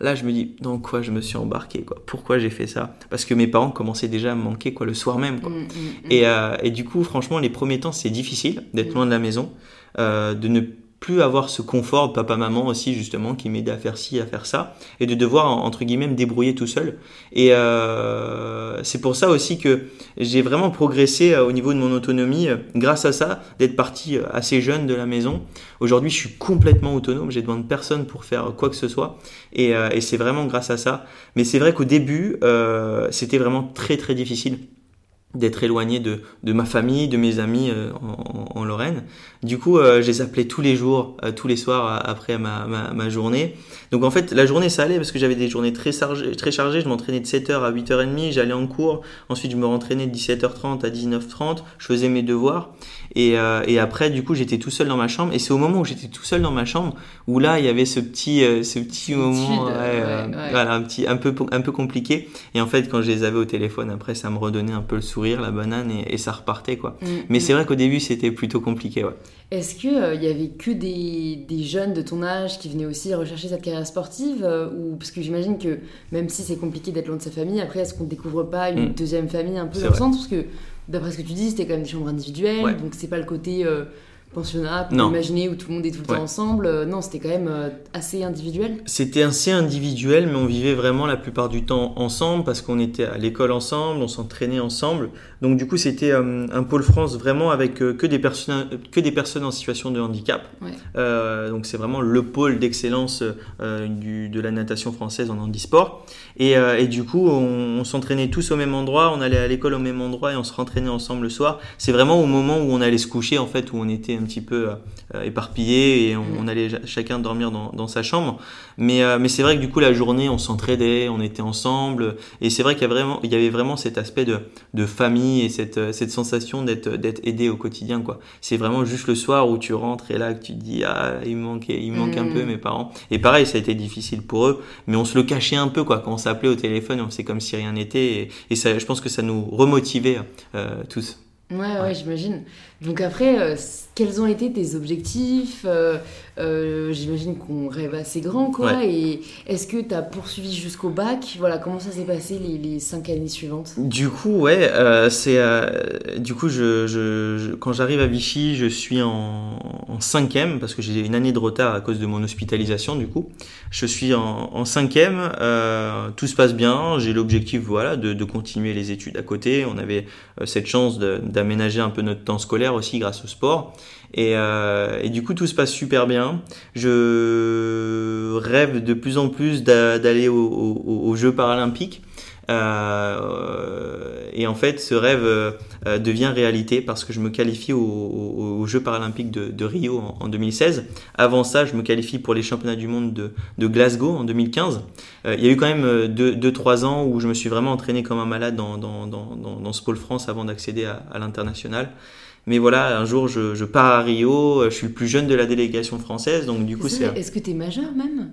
là, je me dis dans quoi je me suis embarqué, quoi? Pourquoi j'ai fait ça? Parce que mes parents commençaient déjà à me manquer, quoi, le soir même, quoi. Mmh, mmh, mmh. Et, euh, et, du coup, franchement, les premiers temps, c'est difficile d'être loin de la maison, euh, de ne plus avoir ce confort papa-maman aussi justement qui m'aidait à faire ci, à faire ça, et de devoir entre guillemets me débrouiller tout seul. Et euh, c'est pour ça aussi que j'ai vraiment progressé euh, au niveau de mon autonomie euh, grâce à ça, d'être parti assez jeune de la maison. Aujourd'hui, je suis complètement autonome, j'ai besoin de personne pour faire quoi que ce soit, et, et c'est vraiment grâce à ça. Mais c'est vrai qu'au début, c'était vraiment très très difficile d'être éloigné de, de, ma famille, de mes amis euh, en, Lorraine. Du coup, euh, je les appelais tous les jours, euh, tous les soirs après ma, ma, ma, journée. Donc en fait, la journée ça allait parce que j'avais des journées très chargées. Très chargées. Je m'entraînais de 7h à 8h30, j'allais en cours. Ensuite, je me rentraînais de 17h30 à 19h30. Je faisais mes devoirs. Et, euh, et après, du coup, j'étais tout seul dans ma chambre. Et c'est au moment où j'étais tout seul dans ma chambre où là, il y avait ce petit, ce petit moment, voilà, un petit, un peu, un peu compliqué. Et en fait, quand je les avais au téléphone, après, ça me redonnait un peu le sourire la banane, et, ça repartait, quoi. Mm, Mais mm. c'est vrai qu'au début, c'était plutôt compliqué, ouais. Est-ce qu'il il euh, y avait que des, des, jeunes de ton âge qui venaient aussi rechercher cette carrière sportive euh, ou Parce que j'imagine que même si c'est compliqué d'être loin de sa famille, après, est-ce qu'on ne découvre pas une mm. deuxième famille un peu dans le centre Parce que d'après ce que tu dis, c'était quand même des chambres individuelles, donc c'est pas le côté... Euh, pensionnat, pour imaginer où tout le monde est tout le temps ensemble. Euh, non, c'était quand même euh, assez individuel. C'était assez individuel, mais on vivait vraiment la plupart du temps ensemble parce qu'on était à l'école ensemble, on s'entraînait ensemble. Donc du coup, c'était euh, un pôle France vraiment avec que des personnes que des personnes en situation de handicap. donc c'est vraiment le pôle d'excellence de la natation française en handisport. Et, et du coup, on, on s'entraînait tous au même endroit, on allait à l'école au même endroit et on se rentraînait ensemble le soir. C'est vraiment au moment où on allait se coucher en fait, où on était un petit peu éparpillés et on, allait chacun dormir dans, dans sa chambre. Mais, mais c'est vrai que du coup, la journée, on s'entraidait, on était ensemble. Et c'est vrai qu'il y, a vraiment, il y avait vraiment cet aspect de, de famille et cette, cette sensation d'être, d'être aidé au quotidien. quoi. C'est vraiment juste le soir où tu rentres et là que tu te dis, ah, il me manque, il manque un peu mm. mes parents. Et pareil, ça a été difficile pour eux, mais on se le cachait un peu, quoi. Quand on s'appelait au téléphone, on faisait comme si rien n'était. Et, ça, je pense que ça nous remotivait euh, tous. Ouais, ouais, j'imagine. Donc après, euh, quels ont été tes objectifs euh, euh, J'imagine qu'on rêve assez grand, quoi. Et est-ce que tu as poursuivi jusqu'au bac? Voilà, comment ça s'est passé les, les, cinq années suivantes? Du coup, ouais, c'est du coup, je, je, quand j'arrive à Vichy, je suis en, en cinquième parce que j'ai une année de retard à cause de mon hospitalisation. Du coup, je suis en, en cinquième. tout se passe bien. J'ai l'objectif, voilà, de, de, continuer les études à côté. On avait cette chance d'aménager un peu notre temps scolaire aussi grâce au sport. Euh, et, du coup, tout se passe super bien. Je rêve de plus en plus d'aller aux Jeux paralympiques. Euh, et en fait, ce rêve euh, devient réalité parce que je me qualifie aux, Jeux paralympiques de, Rio en, 2016. Avant ça, je me qualifie pour les championnats du monde de, Glasgow en 2015. il y a eu quand même 2-3 ans où je me suis vraiment entraîné comme un malade dans, dans, ce pôle France avant d'accéder à l'international. Mais voilà, un jour, je, je, pars à Rio, je suis le plus jeune de la délégation française, donc du coup, c'est. Est-ce que tu es majeur même?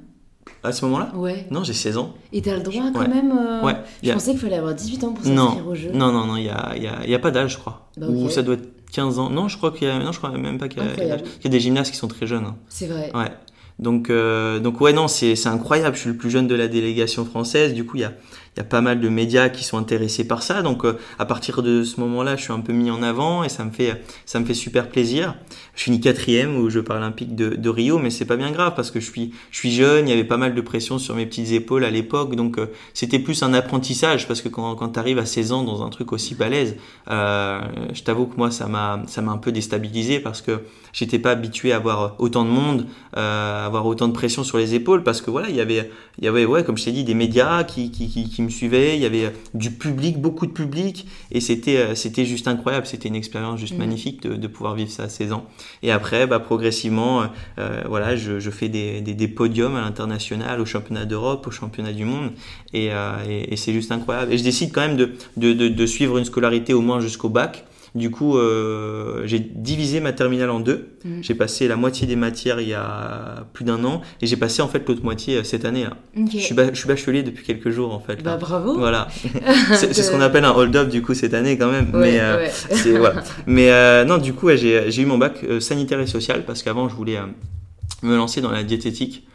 À ce moment-là? Ouais. Non, j'ai 16 ans. Et t'as le droit quand même euh, Ouais. Je pensais qu'il fallait avoir 18 ans pour s'inscrire au jeu. Non, non, non, il n'y a, y a, y a, pas d'âge, je crois. Bah, Ou ça doit être 15 ans. Non, je crois qu'il y a... Non, je crois même pas qu'il y, a... y a des gymnastes qui sont très jeunes. Hein. C'est vrai. Ouais. Donc, euh, donc ouais, non, c'est incroyable. Je suis le plus jeune de la délégation française. Du coup, il y a, y a pas mal de médias qui sont intéressés par ça. Donc euh, à partir de ce moment-là, je suis un peu mis en avant et ça me fait ça me fait super plaisir. Je finis quatrième aux Jeux paralympiques de, de Rio, mais c'est pas bien grave parce que je suis je suis jeune. Il y avait pas mal de pression sur mes petites épaules à l'époque, donc euh, c'était plus un apprentissage parce que quand quand t'arrives à 16 ans dans un truc aussi balèze, euh, je t'avoue que moi ça m'a ça m'a un peu déstabilisé parce que j'étais pas habitué à avoir autant de monde, euh, avoir autant de pression sur les épaules parce que voilà il y avait il y avait ouais comme je t'ai dit des médias qui, qui, qui me suivait, il y avait euh, du public, beaucoup de public, et c'était euh, c'était juste incroyable, c'était une expérience juste mm. magnifique de, de, pouvoir vivre ça à 16 ans. Et après, bah, progressivement, euh, voilà, je, je fais des, des, des, podiums à l'international, au championnat d'Europe, au championnat du monde, et, et, et c'est juste incroyable. Et je décide quand même de, de, de, de suivre une scolarité au moins jusqu'au bac. Du coup, euh, j'ai divisé ma terminale en deux. Mm. J'ai passé la moitié des matières il y a plus d'un an et j'ai passé en fait l'autre moitié euh, cette année. Là. Je, suis je, suis bachelier depuis quelques jours en fait. Bah bravo. Voilà. c'est ce qu'on appelle un hold-up du coup cette année quand même. mais euh, voilà. mais euh, non, du coup, j'ai eu mon bac sanitaire et social parce qu'avant je voulais me lancer dans la diététique.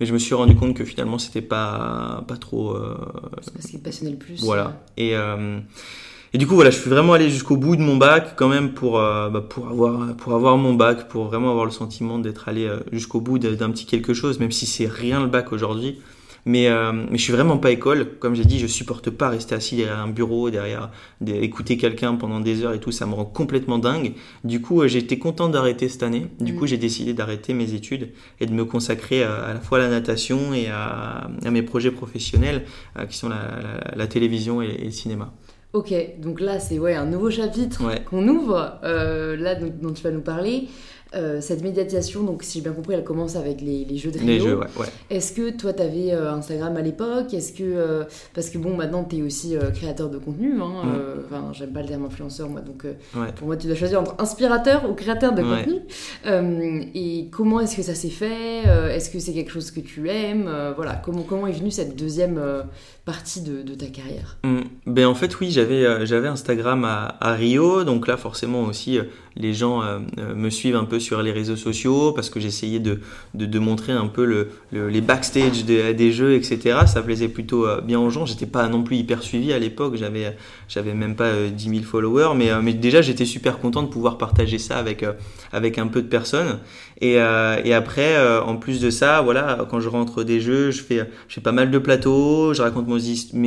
Mais je me suis rendu compte que finalement, c'était pas, pas trop. Euh... C'est ce qui passionnait le plus. Voilà. Et, euh, et du coup, voilà, je suis vraiment allé jusqu'au bout de mon bac quand même pour, euh, bah, pour, avoir, pour avoir mon bac, pour vraiment avoir le sentiment d'être allé euh, jusqu'au bout d'un petit quelque chose, même si c'est rien le bac aujourd'hui. Mais, euh, mais je suis vraiment pas école. Comme j'ai dit, je supporte pas rester assis derrière un bureau, derrière écouter quelqu'un pendant des heures et tout. Ça me rend complètement dingue. Du coup, euh, été content d'arrêter cette année. Du mm. coup, j'ai décidé d'arrêter mes études et de me consacrer à, la fois à la natation et à, à mes projets professionnels, qui sont la, la, la télévision et, et le cinéma. Ok, donc là c'est ouais, un nouveau chapitre qu'on ouvre, euh, là dont, tu vas nous parler. Euh, cette médiatisation, donc si j'ai bien compris, elle commence avec les, jeux de Rio. Les jeux, ouais. Est-ce que toi, tu avais euh, Instagram à l'époque? Est-ce que parce que bon, maintenant, tu es aussi créateur de contenu. Hein, mm. Enfin, j'aime pas le terme influenceur, moi. Donc, pour moi, tu dois choisir entre inspirateur ou créateur de contenu. et comment est-ce que ça s'est fait? Est-ce que c'est quelque chose que tu aimes? Voilà, comment comment est venue cette deuxième partie de, ta carrière? Mm. Ben en fait, oui, j'avais j'avais Instagram à, à, Rio, donc là, forcément aussi les gens euh, euh, me suivent un peu sur les réseaux sociaux parce que j'essayais de, de, montrer un peu le, les backstage des jeux, etc. Ça plaisait plutôt euh, bien aux gens. J'étais pas non plus hyper suivi à l'époque. J'avais, j'avais même pas 10 000 followers, mais, mais déjà j'étais super content de pouvoir partager ça avec, avec un peu de personnes. Et, et après, en plus de ça, voilà, quand je rentre des jeux, je fais, je fais pas mal de plateaux, je raconte mon,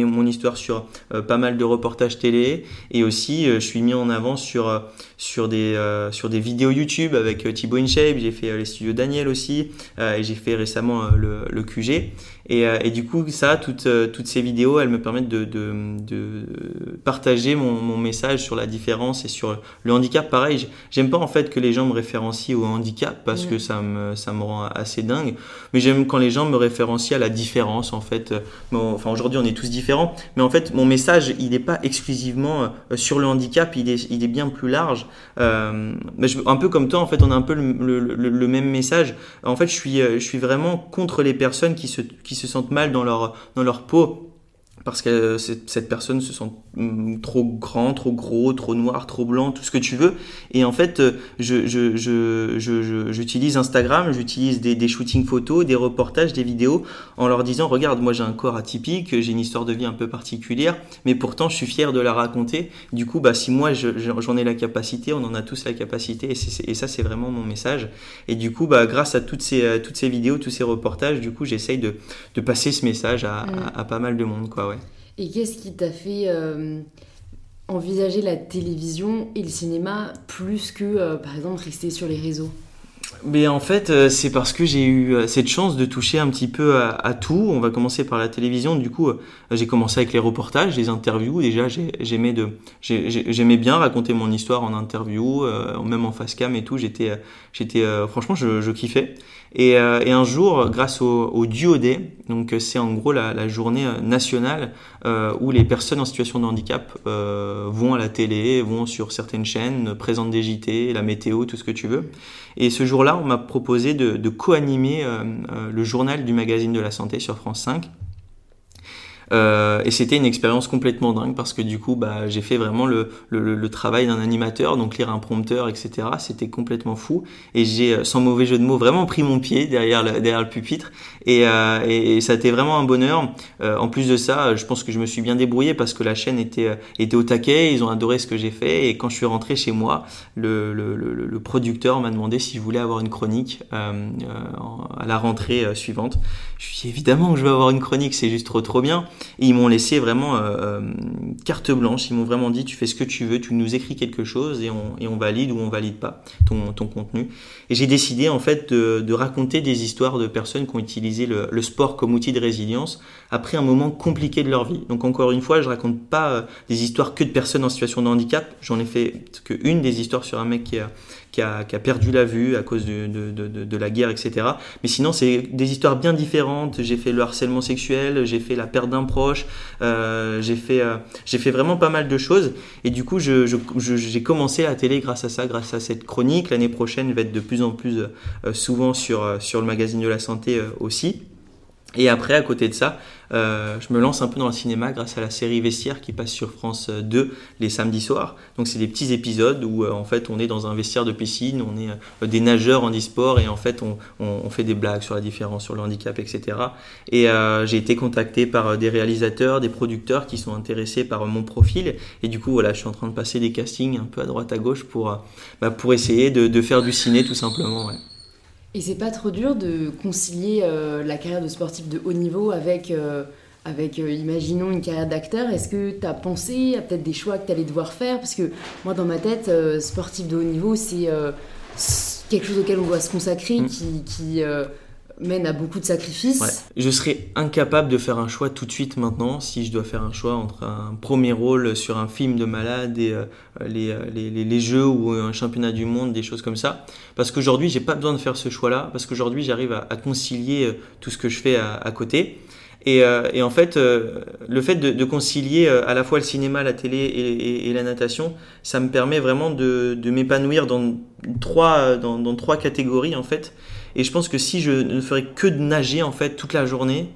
mon histoire sur pas mal de reportages télé, et aussi je suis mis en avant sur, sur des euh, sur des vidéos YouTube avec avec Thibaut InShape, j'ai fait les studios Daniel aussi, et j'ai fait récemment le, le, QG. Et, et, du coup, ça, toutes, toutes ces vidéos, elles me permettent de, de, de partager mon, mon, message sur la différence et sur le handicap. Pareil, j'aime pas en fait que les gens me référencient au handicap parce que ça me, ça me rend assez dingue. Mais j'aime quand les gens me référencient à la différence en fait. enfin, aujourd'hui, on est tous différents, mais en fait, mon message, il n'est pas exclusivement sur le handicap, il est, il est bien plus large. Euh, mais je, un peu comme toi, en fait, on a un peu le, même message. En fait, je suis, je suis vraiment contre les personnes qui se, qui se sentent mal dans leur, dans leur peau parce que cette personne se sent mm, trop grand, trop gros, trop noir, trop blanc, tout ce que tu veux. Et en fait, euh, je, je, je, j'utilise Instagram, j'utilise des, des shootings photos, des reportages, des vidéos, en leur disant, regarde, moi j'ai un corps atypique, j'ai une histoire de vie un peu particulière, mais pourtant je suis fier de la raconter. Du coup, bah, si moi j'en ai la capacité, on en a tous la capacité, et, et ça c'est vraiment mon message. Et du coup, bah, grâce à toutes ces, euh, toutes ces vidéos, tous ces reportages, du coup, j'essaye de, de passer ce message à, mm. à, à, pas mal de monde, quoi, ouais. Et qu'est-ce qui t'a fait euh, envisager la télévision et le cinéma plus que, euh, par exemple, rester sur les réseaux? Mais en fait, euh, c'est parce que j'ai eu cette chance de toucher un petit peu à, tout. On va commencer par la télévision. Du coup, j'ai commencé avec les reportages, les interviews. Déjà, j'aimais de, j'aimais bien raconter mon histoire en interview, même en face cam et tout. J'étais, j'étais, franchement, je, kiffais. Et, un jour, grâce au, au donc c'est en gros la, journée nationale euh, où les personnes en situation de handicap euh, vont à la télé, vont sur certaines chaînes, présentent des JT, la météo, tout ce que tu veux. Et ce jour-là, on m'a proposé de, de co-animer le journal du magazine de la santé sur France 5. Euh, et c'était une expérience complètement dingue parce que du coup, bah, j'ai fait vraiment le, le, le travail d'un animateur, donc lire un prompteur, etc. C'était complètement fou. Et j'ai, euh, sans mauvais jeu de mots, vraiment pris mon pied derrière le, derrière le pupitre. Et, euh, et, ça a été vraiment un bonheur. Euh, en plus de ça, je pense que je me suis bien débrouillé parce que la chaîne était, euh, était au taquet. Ils ont adoré ce que j'ai fait. Et quand je suis rentré chez moi, le, le, le producteur m'a demandé si je voulais avoir une chronique à la rentrée suivante. Je lui ai dit évidemment que je veux avoir une chronique, c'est juste trop trop bien. Et ils m'ont laissé vraiment euh, euh, carte blanche. Ils m'ont vraiment dit tu fais ce que tu veux, tu nous écris quelque chose et on, et on valide ou on valide pas ton, ton contenu. Et j'ai décidé en fait de, raconter des histoires de personnes qui ont utilisé le, le, sport comme outil de résilience après un moment compliqué de leur vie. Donc encore une fois, je raconte pas euh, des histoires que de personnes en situation de handicap. J'en ai fait que une des histoires sur un mec qui a qui a, perdu la vue à cause de, la guerre, etc. Mais sinon, c'est des histoires bien différentes. J'ai fait le harcèlement sexuel, j'ai fait la perte d'un proche, euh, j'ai fait, euh, j'ai fait vraiment pas mal de choses. Et du coup, j'ai je, je, commencé à télé grâce à ça, grâce à cette chronique. L'année prochaine, va être de plus en plus euh, souvent sur, le magazine de la santé aussi. Et après, à côté de ça, euh, je me lance un peu dans le cinéma grâce à la série Vestiaire qui passe sur France 2 les samedis soirs. Donc c'est des petits épisodes où euh, en fait on est dans un vestiaire de piscine, on est euh, des nageurs en e-sport et en fait on, on, on, fait des blagues sur la différence, sur le handicap, etc. Et euh, j'ai été contacté par des réalisateurs, des producteurs qui sont intéressés par mon profil et du coup voilà, je suis en train de passer des castings un peu à droite à gauche pour bah, pour essayer de, de, faire du ciné tout simplement. Ouais. Et c'est pas trop dur de concilier euh, la carrière de sportif de haut niveau avec, euh, avec euh, imaginons, une carrière d'acteur Est-ce que tu as pensé à peut-être des choix que tu allais devoir faire? Parce que moi, dans ma tête, sportif de haut niveau, c'est quelque chose auquel on doit se consacrer, mmh. qui, qui mène à beaucoup de sacrifices. Je serais incapable de faire un choix tout de suite maintenant si je dois faire un choix entre un premier rôle sur un film de malade et euh, les, euh, les, les, les, jeux ou un championnat du monde, des choses comme ça. Parce qu'aujourd'hui, j'ai pas besoin de faire ce choix-là parce qu'aujourd'hui, j'arrive à, concilier euh, tout ce que je fais à, côté. Et, et, en fait, le fait de, concilier à la fois le cinéma, la télé et, la natation, ça me permet vraiment de, de m'épanouir dans trois, dans trois catégories en fait. Et je pense que si je ne ferais que de nager en fait toute la journée,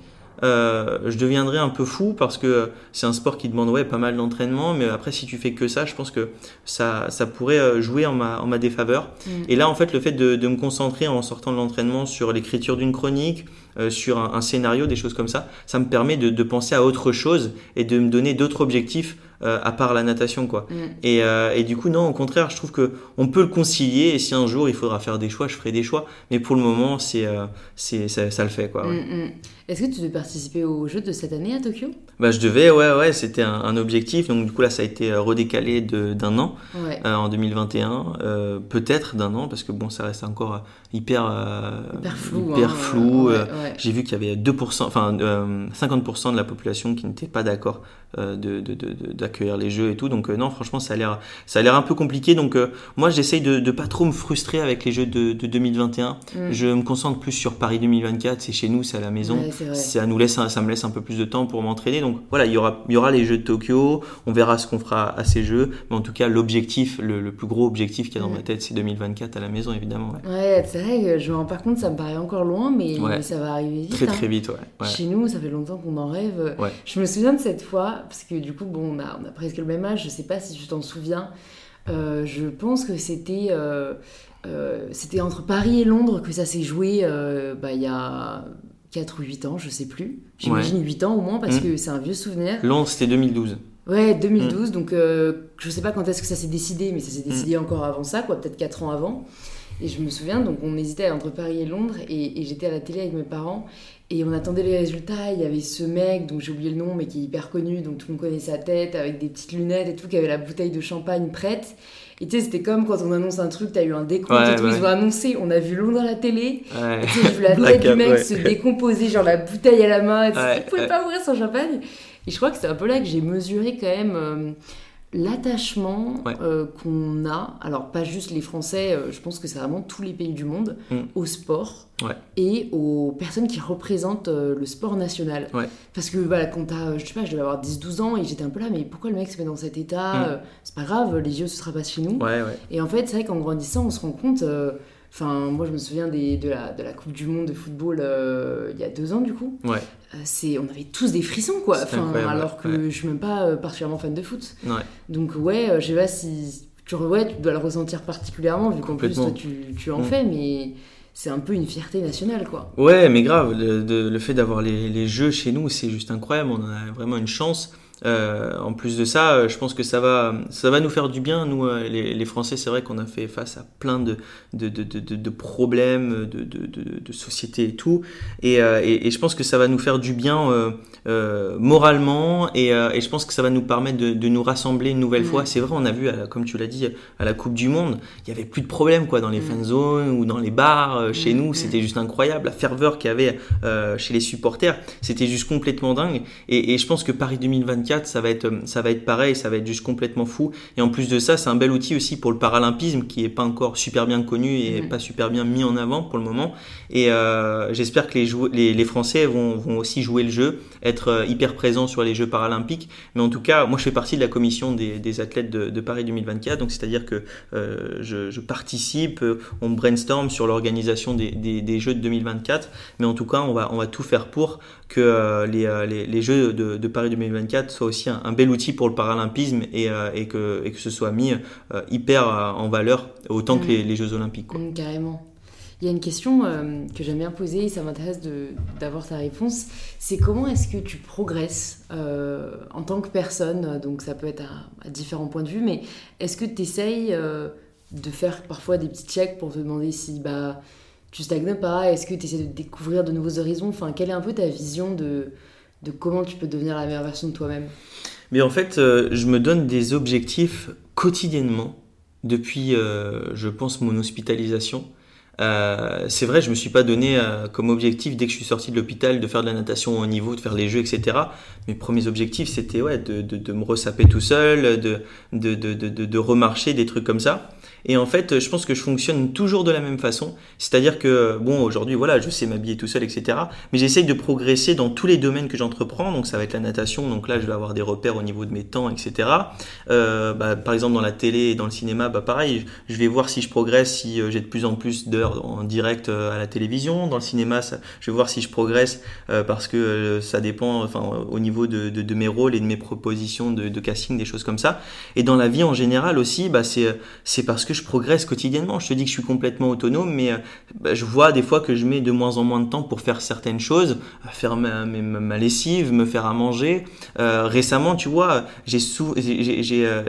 euh, je deviendrais un peu fou parce que c'est un sport qui demande ouais, pas mal d'entraînement, mais après si tu fais que ça, je pense que ça, ça pourrait euh, jouer en ma, en ma défaveur. Mm. Et là, en fait, le fait de, de me concentrer en sortant de l'entraînement sur l'écriture d'une chronique, euh, sur un, un, scénario, des choses comme ça, ça me permet de, de penser à autre chose et de me donner d'autres objectifs euh, à part la natation quoi. Mm. Et, euh, et, du coup non, au contraire, je trouve que on peut le concilier et si un jour il faudra faire des choix, je ferai des choix, mais pour le moment c'est euh, c'est ça, ça, le fait quoi. Ouais. Mm, mm. Est-ce que tu devais participer aux Jeux de cette année à Tokyo? Bah, Je devais, ouais, ouais, c'était un, objectif. Donc du coup là, ça a été euh, redécalé d'un an euh, en 2021, euh, peut-être d'un an, parce que bon, ça reste encore hyper, hyper flou. Hyper hein, flou. J'ai vu qu'il y avait 2%, enfin 50% de la population qui n'était pas d'accord d'accueillir de, de, les Jeux et tout. Donc non, franchement, ça a l'air, ça a l'air un peu compliqué. Donc moi, j'essaye de, ne pas trop me frustrer avec les Jeux de, 2021. Mm. Je me concentre plus sur Paris 2024. C'est chez nous, c'est à la maison ça nous laisse, ça me laisse un peu plus de temps pour m'entraîner. Donc voilà, il y aura, il y aura les Jeux de Tokyo. On verra ce qu'on fera à ces Jeux, mais en tout cas, l'objectif, le, plus gros objectif qu'il y a dans ma tête, c'est 2024 à la maison, évidemment. Ouais, c'est vrai. Je, par contre, ça me paraît encore loin, mais, ça va arriver vite. Très très hein. vite, ouais. Chez nous, ça fait longtemps qu'on en rêve. Je me souviens de cette fois, parce que du coup, bon, on a, on a presque le même âge. Je sais pas si tu t'en souviens. Euh, je pense que c'était euh, euh, c'était entre Paris et Londres que ça s'est joué bah, il y a 4 ou 8 ans, je sais plus. J'imagine 8 ans au moins parce mmh. que c'est un vieux souvenir. Londres, c'était 2012. Ouais, 2012. Mmh. Donc, euh, je sais pas quand est-ce que ça s'est décidé, mais ça s'est décidé mmh. encore avant ça, quoi, peut-être 4 ans avant. Et je me souviens, donc on hésitait entre Paris et Londres, et, j'étais à la télé avec mes parents, et on attendait les résultats. Il y avait ce mec, dont j'ai oublié le nom, mais qui est hyper connu, donc tout le monde connaît sa tête, avec des petites lunettes et tout, qui avait la bouteille de champagne prête. Et tu sais, c'était comme quand on annonce un truc, t'as eu un décompte et tout, ils ont annoncé, on a vu Londres à la télé, ouais. j'ai vu la tête du mec se décomposer, genre la bouteille à la main, et il pouvait pas ouvrir son champagne. Et je crois que c'est un peu là que j'ai mesuré quand même euh, l'attachement euh, qu'on a, alors pas juste les Français, euh, je pense que c'est vraiment tous les pays du monde, mm. au sport et aux personnes qui représentent euh, le sport national. Parce que voilà, quand t'as, je sais pas, je devais avoir 10-12 ans et j'étais un peu là, mais pourquoi le mec se met dans cet état mm. C'est pas grave, les yeux ce sera pas chez nous. Et en fait, c'est vrai qu'en grandissant, on se rend compte. Enfin, moi, je me souviens des, de, la, de la Coupe du Monde de football il y a deux ans, du coup. Ouais. Euh, c'est on avait tous des frissons quoi. Enfin, alors que je suis même pas euh, particulièrement fan de foot. Donc ouais euh, je sais pas si tu, ouais, tu dois le ressentir particulièrement vu qu'en plus toi tu, tu en mm. fais mais c'est un peu une fierté nationale quoi. Ouais mais grave le, le fait d'avoir les, les, jeux chez nous c'est juste incroyable. On a vraiment une chance euh, en plus de ça, euh, je pense que ça va, ça va nous faire du bien. Nous, euh, les, les Français, c'est vrai qu'on a fait face à plein de, de, de, de, de problèmes de, de, société et tout. Et, et, et, je pense que ça va nous faire du bien moralement et, et, je pense que ça va nous permettre de, nous rassembler une nouvelle fois. C'est vrai, on a vu, comme tu l'as dit, à la Coupe du Monde, il y avait plus de problèmes quoi, dans les fan zones ou dans les bars. chez nous, c'était juste incroyable. La ferveur qu'il y avait chez les supporters, c'était juste complètement dingue. Et, et je pense que Paris 2024, ça va être, ça va être pareil, ça va être juste complètement fou. Et en plus de ça, c'est un bel outil aussi pour le paralympisme qui est pas encore super bien connu et pas super bien mis en avant pour le moment. Et euh, j'espère que les, les, Français vont, vont, aussi jouer le jeu, être euh, hyper présents sur les Jeux paralympiques. Mais en tout cas, moi je fais partie de la commission des, des athlètes de, de, Paris 2024, donc c'est-à-dire que euh, je, je, participe, on brainstorm sur l'organisation des, des, des, Jeux de 2024. Mais en tout cas, on va, on va tout faire pour que les, les, les, Jeux de, de Paris 2024 aussi un, bel outil pour le paralympisme et, euh, et, que, et que ce soit mis euh, hyper euh, en valeur autant que les, Jeux olympiques. Mm, carrément. Il y a une question que j'aime bien poser et ça m'intéresse d'avoir ta réponse. C'est comment est-ce que tu progresses en tant que personne? Donc ça peut être à, différents points de vue, mais est-ce que tu essayes de faire parfois des petits checks pour te demander si bah, tu stagnes pas? Est-ce que tu essaies de découvrir de nouveaux horizons? Enfin, quelle est un peu ta vision de, de comment tu peux devenir la meilleure version de toi-même? Mais en fait, euh, je me donne des objectifs quotidiennement depuis, euh, je pense, mon hospitalisation. Euh, c'est vrai, je me suis pas donné comme objectif dès que je suis sorti de l'hôpital de faire de la natation au niveau, de faire les jeux, etc. Mes premiers objectifs, c'était ouais, de, me ressaper tout seul, de, de, de, remarcher, des trucs comme ça. Et en fait, je pense que je fonctionne toujours de la même façon. C'est-à-dire que, bon, aujourd'hui, voilà, je sais m'habiller tout seul, etc. Mais j'essaye de progresser dans tous les domaines que j'entreprends. Donc, ça va être la natation. Donc là, je vais avoir des repères au niveau de mes temps, etc. Euh, bah, par exemple, dans la télé et dans le cinéma, bah, pareil, je vais voir si je progresse, si euh, j'ai de plus en plus d'heures en direct euh, à la télévision. Dans le cinéma, je vais voir si je progresse euh, parce que ça dépend, enfin, au niveau de, mes rôles et de mes propositions de, de casting, des choses comme ça. Et dans la vie en général aussi, bah, c'est parce que je progresse quotidiennement. Je te dis que je suis complètement autonome, mais bah, je vois des fois que je mets de moins en moins de temps pour faire certaines choses, faire ma, ma, lessive, me faire à manger. récemment, tu vois, j'ai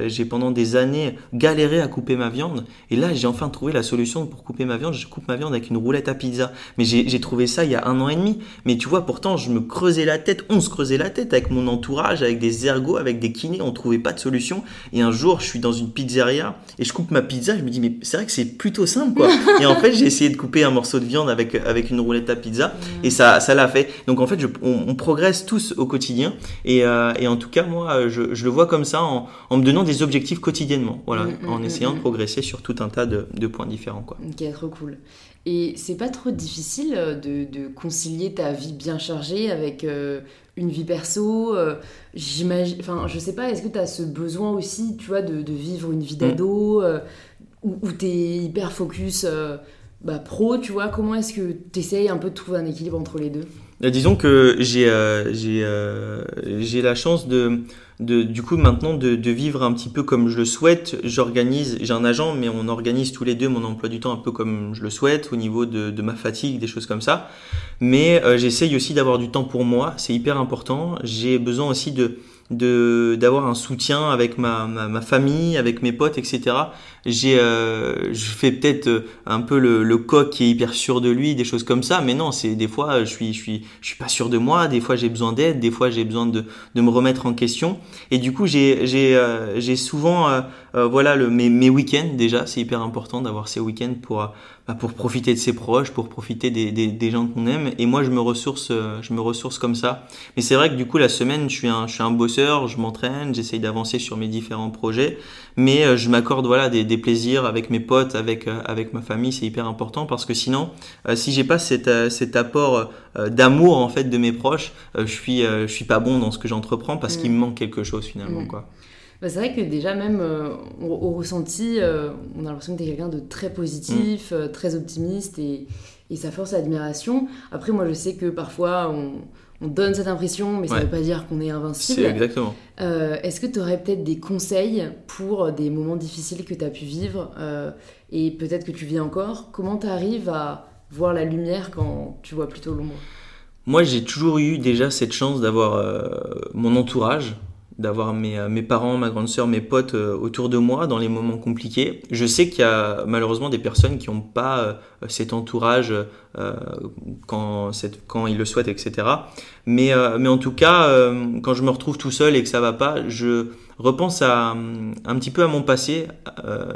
j'ai pendant des années galéré à couper ma viande, et là j'ai enfin trouvé la solution pour couper ma viande. Je coupe ma viande avec une roulette à pizza. Mais j'ai trouvé ça il y a un an et demi. Mais tu vois, pourtant, je me creusais la tête, on se creusait la tête avec mon entourage, avec des ergots, avec des kinés, on trouvait pas de solution. Et un jour, je suis dans une pizzeria et je coupe ma pizza, je me dis, mais c'est vrai que c'est plutôt simple, quoi. et en fait, j'ai essayé de couper un morceau de viande avec, avec une roulette à pizza et ça ça l'a fait. Donc en fait, je, on, progresse tous au quotidien. Et, euh, et en tout cas, moi, je, je, le vois comme ça en, en me donnant des objectifs quotidiennement. Voilà, mm, mm, en mm, essayant de progresser sur tout un tas de, de points différents, quoi. Ok, trop cool. Et c'est pas trop difficile euh, de, de, concilier ta vie bien chargée avec euh, une vie perso euh, J'imagine, enfin, je sais pas, est-ce que tu as ce besoin aussi, tu vois, de, de vivre une vie d'ado où, où tu es hyper focus bah, pro, tu vois Comment est-ce que tu essayes un peu de trouver un équilibre entre les deux? Disons que j'ai j'ai la chance de du coup maintenant de, vivre un petit peu comme je le souhaite. J'organise, j'ai un agent, mais on organise tous les deux mon emploi du temps un peu comme je le souhaite au niveau de, ma fatigue, des choses comme ça. Mais euh, j'essaye aussi d'avoir du temps pour moi, c'est hyper important. J'ai besoin aussi de de d'avoir un soutien avec ma, ma, famille, avec mes potes, etc. J'ai, euh, je fais peut-être euh, un peu le, le, coq qui est hyper sûr de lui, des choses comme ça, mais non, c'est des fois je suis, je suis, je suis pas sûr de moi, des fois j'ai besoin d'aide, des fois j'ai besoin de, de me remettre en question, et du coup j'ai, j'ai, euh, j'ai souvent, voilà, le, mes, mes week-ends déjà, c'est hyper important d'avoir ces week-ends pour bah, pour profiter de ses proches, pour profiter des, des, gens qu'on aime. Et moi, je me ressource, je me ressource comme ça. Mais c'est vrai que du coup, la semaine, je suis un, je suis un bosseur, je m'entraîne, j'essaye d'avancer sur mes différents projets, mais euh, je m'accorde voilà des, plaisirs avec mes potes, avec euh, avec ma famille, c'est hyper important parce que sinon, euh, si j'ai pas cet, cet apport d'amour en fait de mes proches, je suis je suis pas bon dans ce que j'entreprends parce qu'il me manque quelque chose finalement quoi. Bah, c'est vrai que déjà même au, ressenti, on a l'impression que tu es quelqu'un de très positif, mm. très optimiste et, et ça force l'admiration. Après moi je sais que parfois on on donne cette impression, mais ça ne veut pas dire qu'on est invincible. C'est exactement. Euh, est-ce que tu aurais peut-être des conseils pour des moments difficiles que tu as pu vivre euh, et peut-être que tu vis encore? Comment tu arrives à voir la lumière quand tu vois plutôt l'ombre? Moi, j'ai toujours eu déjà cette chance d'avoir euh, mon entourage, d'avoir mes, mes, parents, ma grande sœur, mes potes autour de moi dans les moments compliqués. Je sais qu'il y a malheureusement des personnes qui n'ont pas cet entourage euh, quand, ils le souhaitent, etc. Mais, euh, mais en tout cas, euh, quand je me retrouve tout seul et que ça va pas, je repense à, un petit peu à mon passé.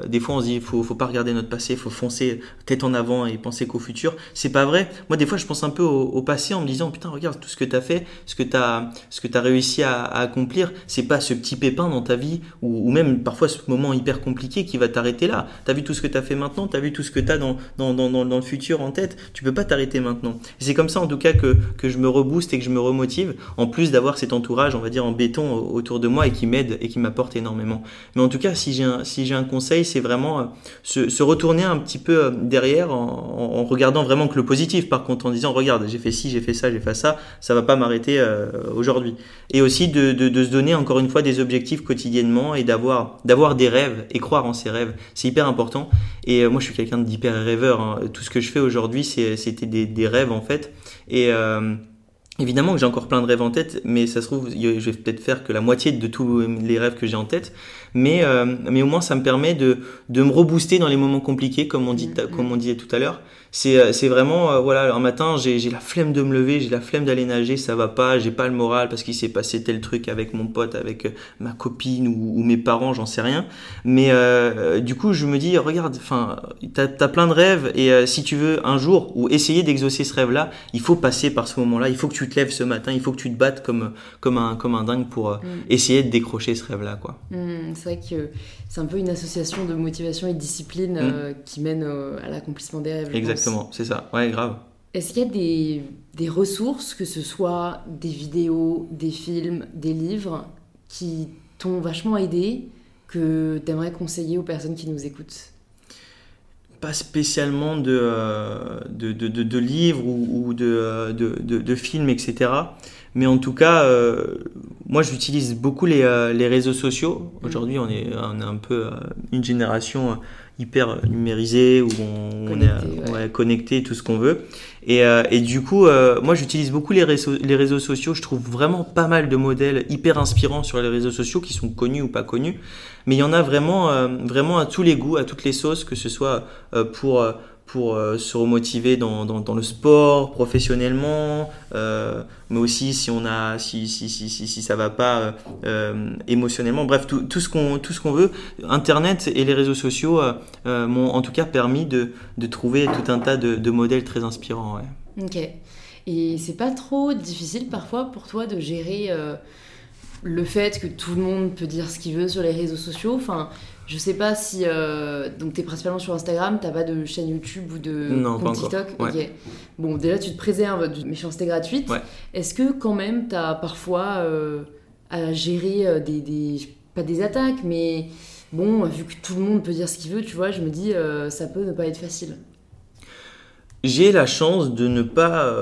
des fois, on se dit, faut, faut pas regarder notre passé, faut foncer tête en avant et penser qu'au futur. C'est pas vrai. Moi, des fois, je pense un peu au, passé en me disant, putain, regarde tout ce que tu as fait, ce que tu as, ce que as réussi à, accomplir. C'est pas ce petit pépin dans ta vie ou, même parfois ce moment hyper compliqué qui va t'arrêter là. Tu as vu tout ce que tu as fait maintenant, tu as vu tout ce que tu as dans, dans, dans, dans, le futur en tête. Tu peux pas t'arrêter maintenant. C'est comme ça en tout cas que, que je me rebooste et que je me remotive, en plus d'avoir cet entourage, on va dire, en béton autour de moi et qui m'aide et qui m'apporte énormément. Mais en tout cas, si j'ai un, conseil, c'est vraiment euh, se, retourner un petit peu euh, derrière en, regardant vraiment que le positif, par contre, en disant, regarde, j'ai fait ci, j'ai fait ça, j'ai fait ça, ça va pas m'arrêter euh, aujourd'hui. Et aussi de, se donner encore une fois des objectifs quotidiennement et d'avoir, des rêves et croire en ses rêves. C'est hyper important. Et moi, je suis quelqu'un d'hyper rêveur. Hein. Tout ce que je fais aujourd'hui, c'était des, des, rêves en fait. Et Évidemment que j'ai encore plein de rêves en tête, mais ça se trouve, je vais peut-être faire que la moitié de tous les rêves que j'ai en tête. Mais, euh, mais au moins, ça me permet de, de me rebooster dans les moments compliqués, comme on, dit, mm, comme mm. on disait tout à l'heure. C'est, euh, c'est vraiment, euh, voilà, un matin, j'ai, la flemme de me lever, j'ai la flemme d'aller nager, ça va pas, j'ai pas le moral parce qu'il s'est passé tel truc avec mon pote, avec ma copine ou, mes parents, j'en sais rien. Mais du coup, je me dis, regarde, enfin, t'as, as plein de rêves et si tu veux un jour ou essayer d'exaucer ce rêve-là, il faut passer par ce moment-là, il faut que tu te lèves ce matin, il faut que tu te battes comme, comme, un, comme un dingue pour mm. essayer de décrocher ce rêve-là, quoi c'est vrai que c'est un peu une association de motivation et de discipline mm. euh, qui mène euh, à l'accomplissement des rêves. Exactement, c'est ça. Ouais, grave. Est-ce qu'il y a des, des, ressources, que ce soit des vidéos, des films, des livres, qui t'ont vachement aidé, que tu aimerais conseiller aux personnes qui nous écoutent? Pas spécialement de, euh, de, de, de, livres ou, ou de, de, films, etc. Mais en tout cas, euh, moi j'utilise beaucoup les, euh, les, réseaux sociaux. Aujourd'hui, on est, on est un peu une génération hyper numérisée où on, est connecté, tout ce qu'on veut. Et, et, du coup, moi j'utilise beaucoup les réseaux, les réseaux sociaux. Je trouve vraiment pas mal de modèles hyper inspirants sur les réseaux sociaux qui sont connus ou pas connus. Mais il y en a vraiment, vraiment à tous les goûts, à toutes les sauces, que ce soit pour pour euh, se remotiver dans, dans, le sport, professionnellement, euh, mais aussi si on a, si, si, si, si, ça va pas euh, émotionnellement. Bref, tout, tout ce qu'on tout veut. Internet et les réseaux sociaux m'ont en tout cas permis de, de, trouver tout un tas de, de modèles très inspirants. Ouais. Ok. Et c'est pas trop difficile parfois pour toi de gérer le fait que tout le monde peut dire ce qu'il veut sur les réseaux sociaux? Enfin, je sais pas si. Euh, donc, tu es principalement sur Instagram, t'as pas de chaîne YouTube ou de non, TikTok Ok. Bon, déjà, tu te préserves d'une méchanceté gratuite. Est-ce que, quand même, tu as parfois euh, à gérer euh, des, Pas des attaques, mais bon, vu que tout le monde peut dire ce qu'il veut, tu vois, je me dis, ça peut ne pas être facile. J'ai la chance de ne pas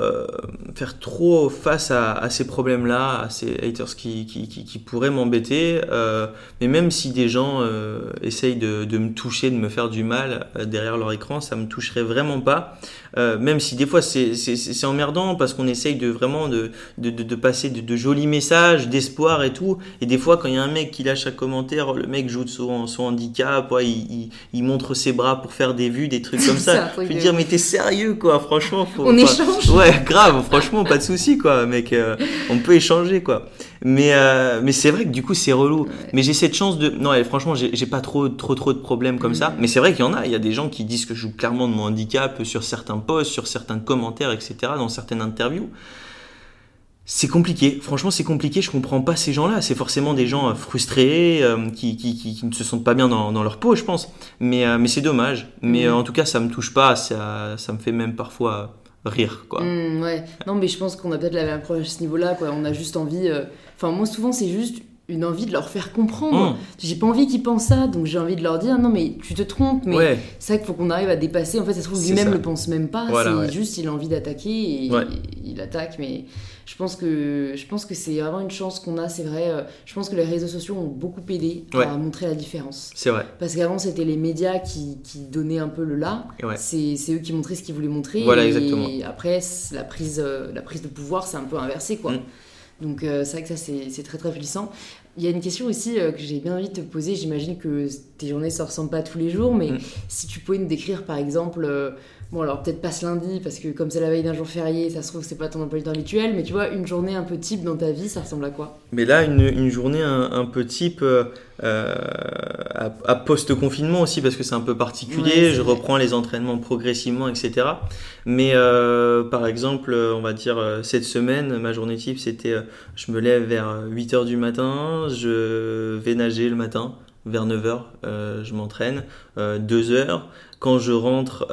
faire trop face à, ces problèmes-là, à ces haters qui, qui, qui, pourraient m'embêter. Euh, mais même si des gens euh, essayent de, de, me toucher, de me faire du mal euh, derrière leur écran, ça me toucherait vraiment pas. Euh, même si des fois c'est emmerdant parce qu'on essaye de vraiment de, de, de passer de, jolis messages, d'espoir et tout. Et des fois, quand il y a un mec qui lâche un commentaire, le mec joue de son, son handicap, ouais, il, il, montre ses bras pour faire des vues, des trucs comme ça. Je veux dire, mais t'es sérieux quoi, franchement. Faut, on échange. Ouais, grave, franchement, pas de souci quoi, mec. Euh, on peut échanger quoi. Mais, euh, mais c'est vrai que du coup, c'est relou. Mais j'ai cette chance de. Non, franchement, j'ai pas trop, trop, trop de problèmes comme ça. Mm. Mais c'est vrai qu'il y en a. Il y a des gens qui disent que je joue clairement de mon handicap sur certains posts, sur certains commentaires, etc., dans certaines interviews. C'est compliqué, franchement c'est compliqué, je comprends pas ces gens-là, c'est forcément des gens euh, frustrés, euh, qui, qui, qui, ne se sentent pas bien dans, dans leur peau je pense, mais, mais c'est dommage, mais mm. en tout cas ça me touche pas, ça, ça me fait même parfois rire quoi. Mm, ouais, non mais je pense qu'on a peut-être la même approche à ce niveau-là, quoi. on a juste envie, Enfin, moi, souvent, c'est juste une envie de leur faire comprendre. Mmh. J'ai pas envie qu'ils pensent ça, donc j'ai envie de leur dire non, mais tu te trompes, mais c'est ça qu'il faut qu'on arrive à dépasser. En fait, ça se trouve, lui-même le pense même pas, c'est juste il a envie d'attaquer et il, attaque, mais je pense que, je pense que c'est vraiment une chance qu'on a, c'est vrai. Je pense que les réseaux sociaux ont beaucoup aidé à montrer la différence. C'est vrai. Parce qu'avant, c'était les médias qui, qui, donnaient un peu le là, c'est eux qui montraient ce qu'ils voulaient montrer. Voilà, et exactement. après, la prise, euh, la prise de pouvoir, c'est un peu inversé, quoi. Mmh. Donc euh, c'est vrai que ça c'est très très puissant. Il y a une question aussi euh, que j'ai bien envie de te poser, j'imagine que tes journées ne se ressemblent pas tous les jours, mais mm. si tu pouvais nous décrire par exemple, euh, bon alors peut-être pas ce lundi, parce que comme c'est la veille d'un jour férié, ça se trouve c'est pas ton emploi du temps habituel, mais tu vois, une journée un peu type dans ta vie, ça ressemble à quoi? Mais là, une, une journée un, un, peu type, euh, à, post-confinement aussi parce que c'est un peu particulier. je reprends les entraînements progressivement, etc. Mais euh, par exemple, on va dire euh, cette semaine, ma journée type, c'était je me lève vers 8 h du matin, je vais nager le matin vers 9h, je m'entraîne, 2 heures. Quand je rentre,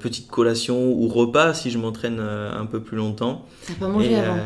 petite collation ou repas si je m'entraîne un peu plus longtemps. T'as pas mangé avant?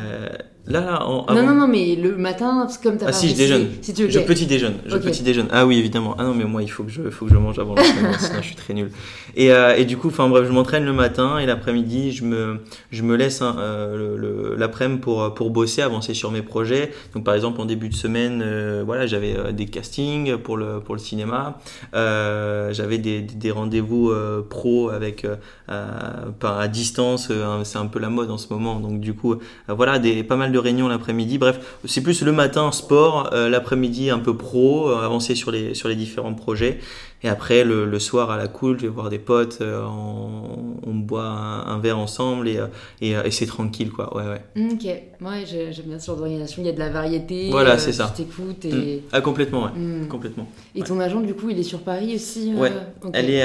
Là, Non, non, non, mais le matin, comme t'as Ah si, je déjeune. Si tu veux, je petit déjeune. Je petit déjeune. Ah oui, évidemment. Ah non, mais moi, il faut que je, faut que je mange avant l'entraînement, sinon je suis très nul. Et, euh, et du coup, enfin bref, je m'entraîne le matin et l'après-midi, je me, je me laisse hein, euh, l'après-midi pour, pour bosser, avancer sur mes projets. Donc par exemple, en début de semaine, euh, voilà, j'avais des castings pour le, pour le cinéma. J'avais des, des rendez-vous pro avec, à distance. c'est un peu la mode en ce moment. Donc du coup, voilà, des, pas mal de réunions l'après-midi. Bref, c'est plus le matin sport, euh, l'après-midi un peu pro, euh, avancer sur les, sur les différents projets. Et après, le, soir à la cool, je vais voir des potes, euh, on, boit un, verre ensemble et, et, c'est tranquille, quoi. Ouais, ouais. Ok, ouais, j'aime bien ce genre d'organisation. Il y a de la variété. Voilà, c'est ça. Tu t'écoutes et. Mm. Ah, complètement, ouais. Mm. Complètement. Et ton agent, du coup, il est sur Paris aussi Ouais. Elle est,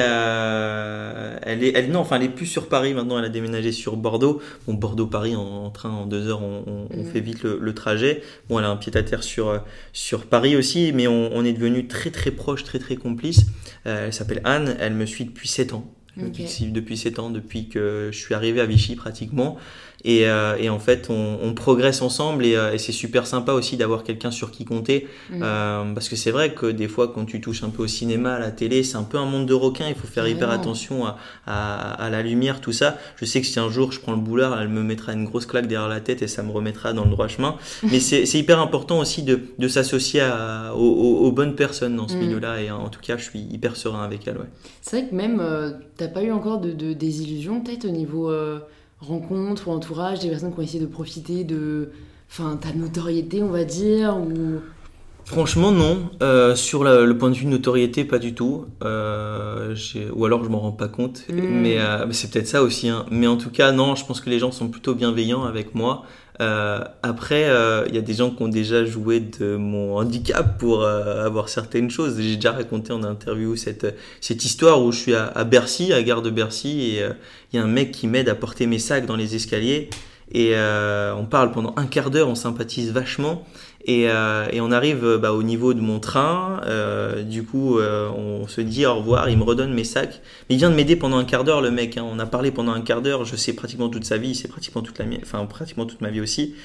elle est, elle, non, enfin, elle est plus sur Paris maintenant. Elle a déménagé sur Bordeaux. Bon, Bordeaux-Paris en, train en deux heures, on, on, fait vite le, trajet. Bon, elle a un pied à terre sur, euh, sur Paris aussi, mais on, est devenu très très proche, très très complice. Euh, elle s'appelle Anne, elle me suit depuis 7 ans. depuis, depuis 7 ans, depuis que je suis arrivé à Vichy pratiquement. Et, euh, et, en fait, on, on progresse ensemble et, euh, et c'est super sympa aussi d'avoir quelqu'un sur qui compter. Mm. Euh, parce que c'est vrai que des fois, quand tu touches un peu au cinéma, à la télé, c'est un peu un monde de requins. Il faut faire hyper attention à, à, à, la lumière, tout ça. Je sais que si un jour je prends le boulard, elle me mettra une grosse claque derrière la tête et ça me remettra dans le droit chemin. Mais c'est hyper important aussi de, de s'associer aux, aux, bonnes personnes dans ce mm. milieu-là. Et en tout cas, je suis hyper serein avec elle. Ouais. C'est vrai que même, euh, t'as pas eu encore de, de désillusion peut-être au niveau euh, rencontre ou entourage, des personnes qui ont essayé de profiter de ta notoriété, on va dire ou... Franchement, non. Euh, sur le point de vue notoriété, pas du tout. Euh, ou alors je m'en rends pas compte. Hmm. Mais, euh, mais c'est peut-être ça aussi. Hein. Mais en tout cas, non, je pense que les gens sont plutôt bienveillants avec moi. Euh, après, il y a des gens qui ont déjà joué de mon handicap pour euh, avoir certaines choses. J'ai déjà raconté en interview cette, cette histoire où je suis à, à Bercy, à Gare de Bercy, et il y a un mec qui m'aide à porter mes sacs dans les escaliers. Et on parle pendant un quart d'heure, on sympathise vachement. Et, euh, et, on arrive euh, bah, au niveau de mon train. Euh, du coup, on se dit au revoir. Il me redonne mes sacs. Mais il vient de m'aider pendant un quart d'heure, le mec. Hein. On a parlé pendant un quart d'heure. Je sais pratiquement toute sa vie. C'est pratiquement toute la. Enfin, pratiquement toute ma vie aussi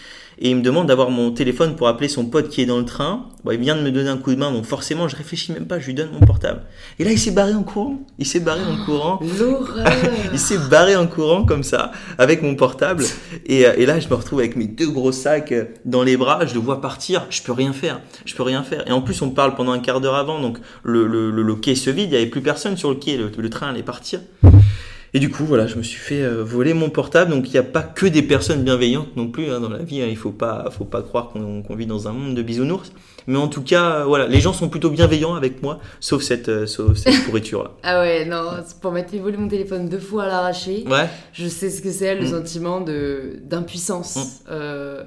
et il me demande d'avoir mon téléphone pour appeler son pote qui est dans le train. Bon, il vient de me donner un coup de main, donc forcément, je réfléchis même pas, je lui donne mon portable. Et là, il s'est barré en courant. Il s'est barré en courant. L'horreur Il s'est barré en courant comme ça, avec mon portable. Et, euh, et, là, je me retrouve avec mes deux gros sacs euh, dans les bras. Je le vois partir. Je peux rien faire. Je peux rien faire. Et en plus, on parle pendant un quart d'heure avant, donc le, le, le, quai se vide. Il y avait plus personne sur le quai. Le, le train allait partir. Et du coup, voilà, je me suis fait euh, voler mon portable. Donc, il n'y a pas que des personnes bienveillantes non plus hein, dans la vie. Hein. Il faut pas, faut pas croire qu'on vit dans un monde de bisounours. Mais en tout cas, voilà, les gens sont plutôt bienveillants avec moi, sauf cette, euh, sauf cette pourriture-là. ah ouais, non, pour m'être volé mon téléphone deux fois à l'arracher, ouais. je sais ce que c'est le mm. sentiment d'impuissance. Mm. Euh,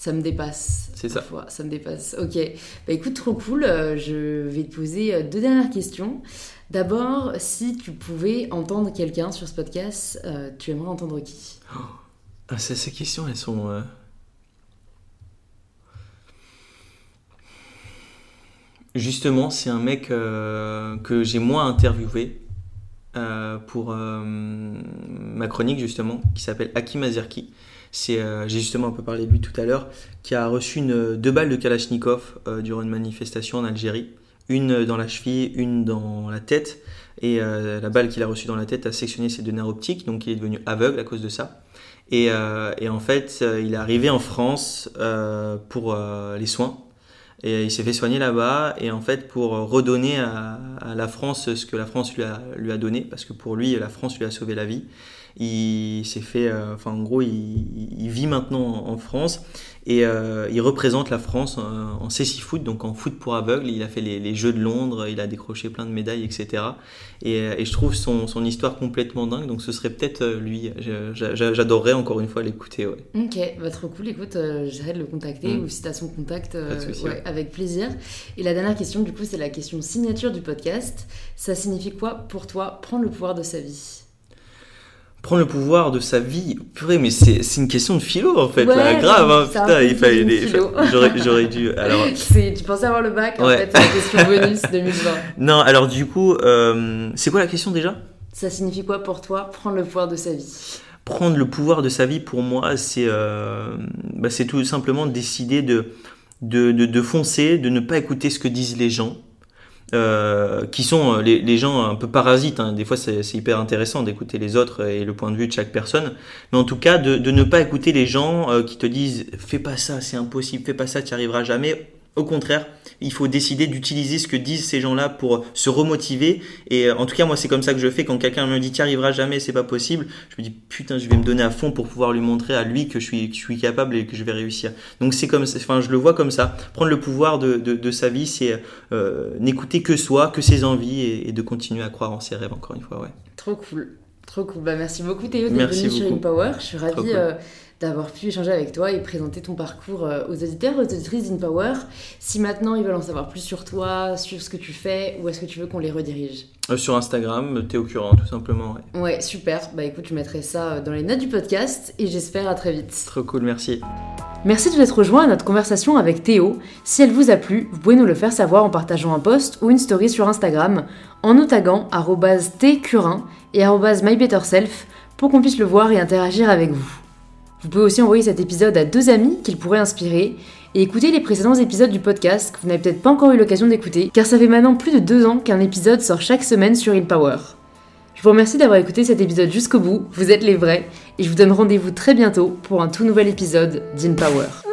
ça me dépasse. C'est ça. Ça me dépasse. Ok. Bah écoute, trop cool. Je vais te poser deux dernières questions. D'abord, si tu pouvais entendre quelqu'un sur ce podcast, euh, tu aimerais entendre qui? Ah, Ces questions, elles sont... Euh, justement, c'est un mec euh, que j'ai moins interviewé pour ma chronique, justement, qui s'appelle Hakim Azerki. C'est, j'ai justement un peu parlé de lui tout à l'heure, qui a reçu une, deux balles de Kalachnikov durant une manifestation en Algérie une dans la cheville, une dans la tête. Et euh, la balle qu'il a reçue dans la tête a sectionné ses deux nerfs optiques, donc il est devenu aveugle à cause de ça. Et, euh, et en fait, euh, il est arrivé en France pour les soins. Et il s'est fait soigner là-bas. Et en fait, pour redonner à, à, la France ce que la France lui a, lui a donné, parce que pour lui, la France lui a sauvé la vie. Il s'est fait, enfin en gros, il, il, vit maintenant en France et euh, il représente la France en, en CC foot, donc en foot pour aveugles. Il a fait les, les, Jeux de Londres, il a décroché plein de médailles, etc. Et, euh, et je trouve son, son, histoire complètement dingue, donc ce serait peut-être euh, lui. J'adorerais encore une fois l'écouter. Ouais. Ok, bah, trop cool. Écoute, de le contacter mm. ou si tu as son contact, ouais, avec plaisir. Et la dernière question, du coup, c'est la question signature du podcast. Ça signifie quoi pour toi prendre le pouvoir de sa vie? Prendre le pouvoir de sa vie. Purée, mais c'est une question de philo en fait, là, grave. Hein, putain, il fallait. J'aurais dû. Alors. tu pensais avoir le bac en fait, la question bonus 2020. Non, alors du coup, euh, c'est quoi la question déjà? Ça signifie quoi pour toi prendre le pouvoir de sa vie? Prendre le pouvoir de sa vie pour moi, c'est euh, bah, tout simplement décider de, de, de, de foncer, de ne pas écouter ce que disent les gens euh, qui sont euh, les, gens un peu parasites. Hein. Des fois, c'est hyper intéressant d'écouter les autres et le point de vue de chaque personne. Mais en tout cas, de, ne pas écouter les gens euh, qui te disent fais pas ça, c'est impossible, fais pas ça, tu arriveras jamais. Au contraire, il faut décider d'utiliser ce que disent ces gens-là pour se remotiver. Et euh, en tout cas, moi, c'est comme ça que je fais. Quand quelqu'un me dit, tu arriveras jamais, c'est pas possible, je me dis, putain, je vais me donner à fond pour pouvoir lui montrer à lui que je suis, que je suis capable et que je vais réussir. Donc, c'est comme, enfin, je le vois comme ça. Prendre le pouvoir de, de, de sa vie, c'est euh, n'écouter que soi, que ses envies et, de continuer à croire en ses rêves, encore une fois, ouais. Trop cool. Trop cool. Bah, merci beaucoup, Théo, d'être venu sur InPower. Je suis ravie d'avoir pu échanger avec toi et présenter ton parcours euh, aux auditeurs, aux auditrices d'InPower. Si maintenant ils veulent en savoir plus sur toi, sur ce que tu fais, où est-ce que tu veux qu'on les redirige? Euh, Sur Instagram, Théo Curant, tout simplement. Ouais. ouais, super. Bah écoute, je mettrai ça dans les notes du podcast et j'espère à très vite. Trop cool, merci. Merci de vous être rejoint à notre conversation avec Théo. Si elle vous a plu, vous pouvez nous le faire savoir en partageant un post ou une story sur Instagram en nous taguant tcurin et mybetterself pour qu'on puisse le voir et interagir avec vous. Vous pouvez aussi envoyer cet épisode à deux amis qu'il pourrait inspirer et écouter les précédents épisodes du podcast que vous n'avez peut-être pas encore eu l'occasion d'écouter, car ça fait maintenant plus de deux ans qu'un épisode sort chaque semaine sur InPower. Je vous remercie d'avoir écouté cet épisode jusqu'au bout, vous êtes les vrais, et je vous donne rendez-vous très bientôt pour un tout nouvel épisode d'InPower.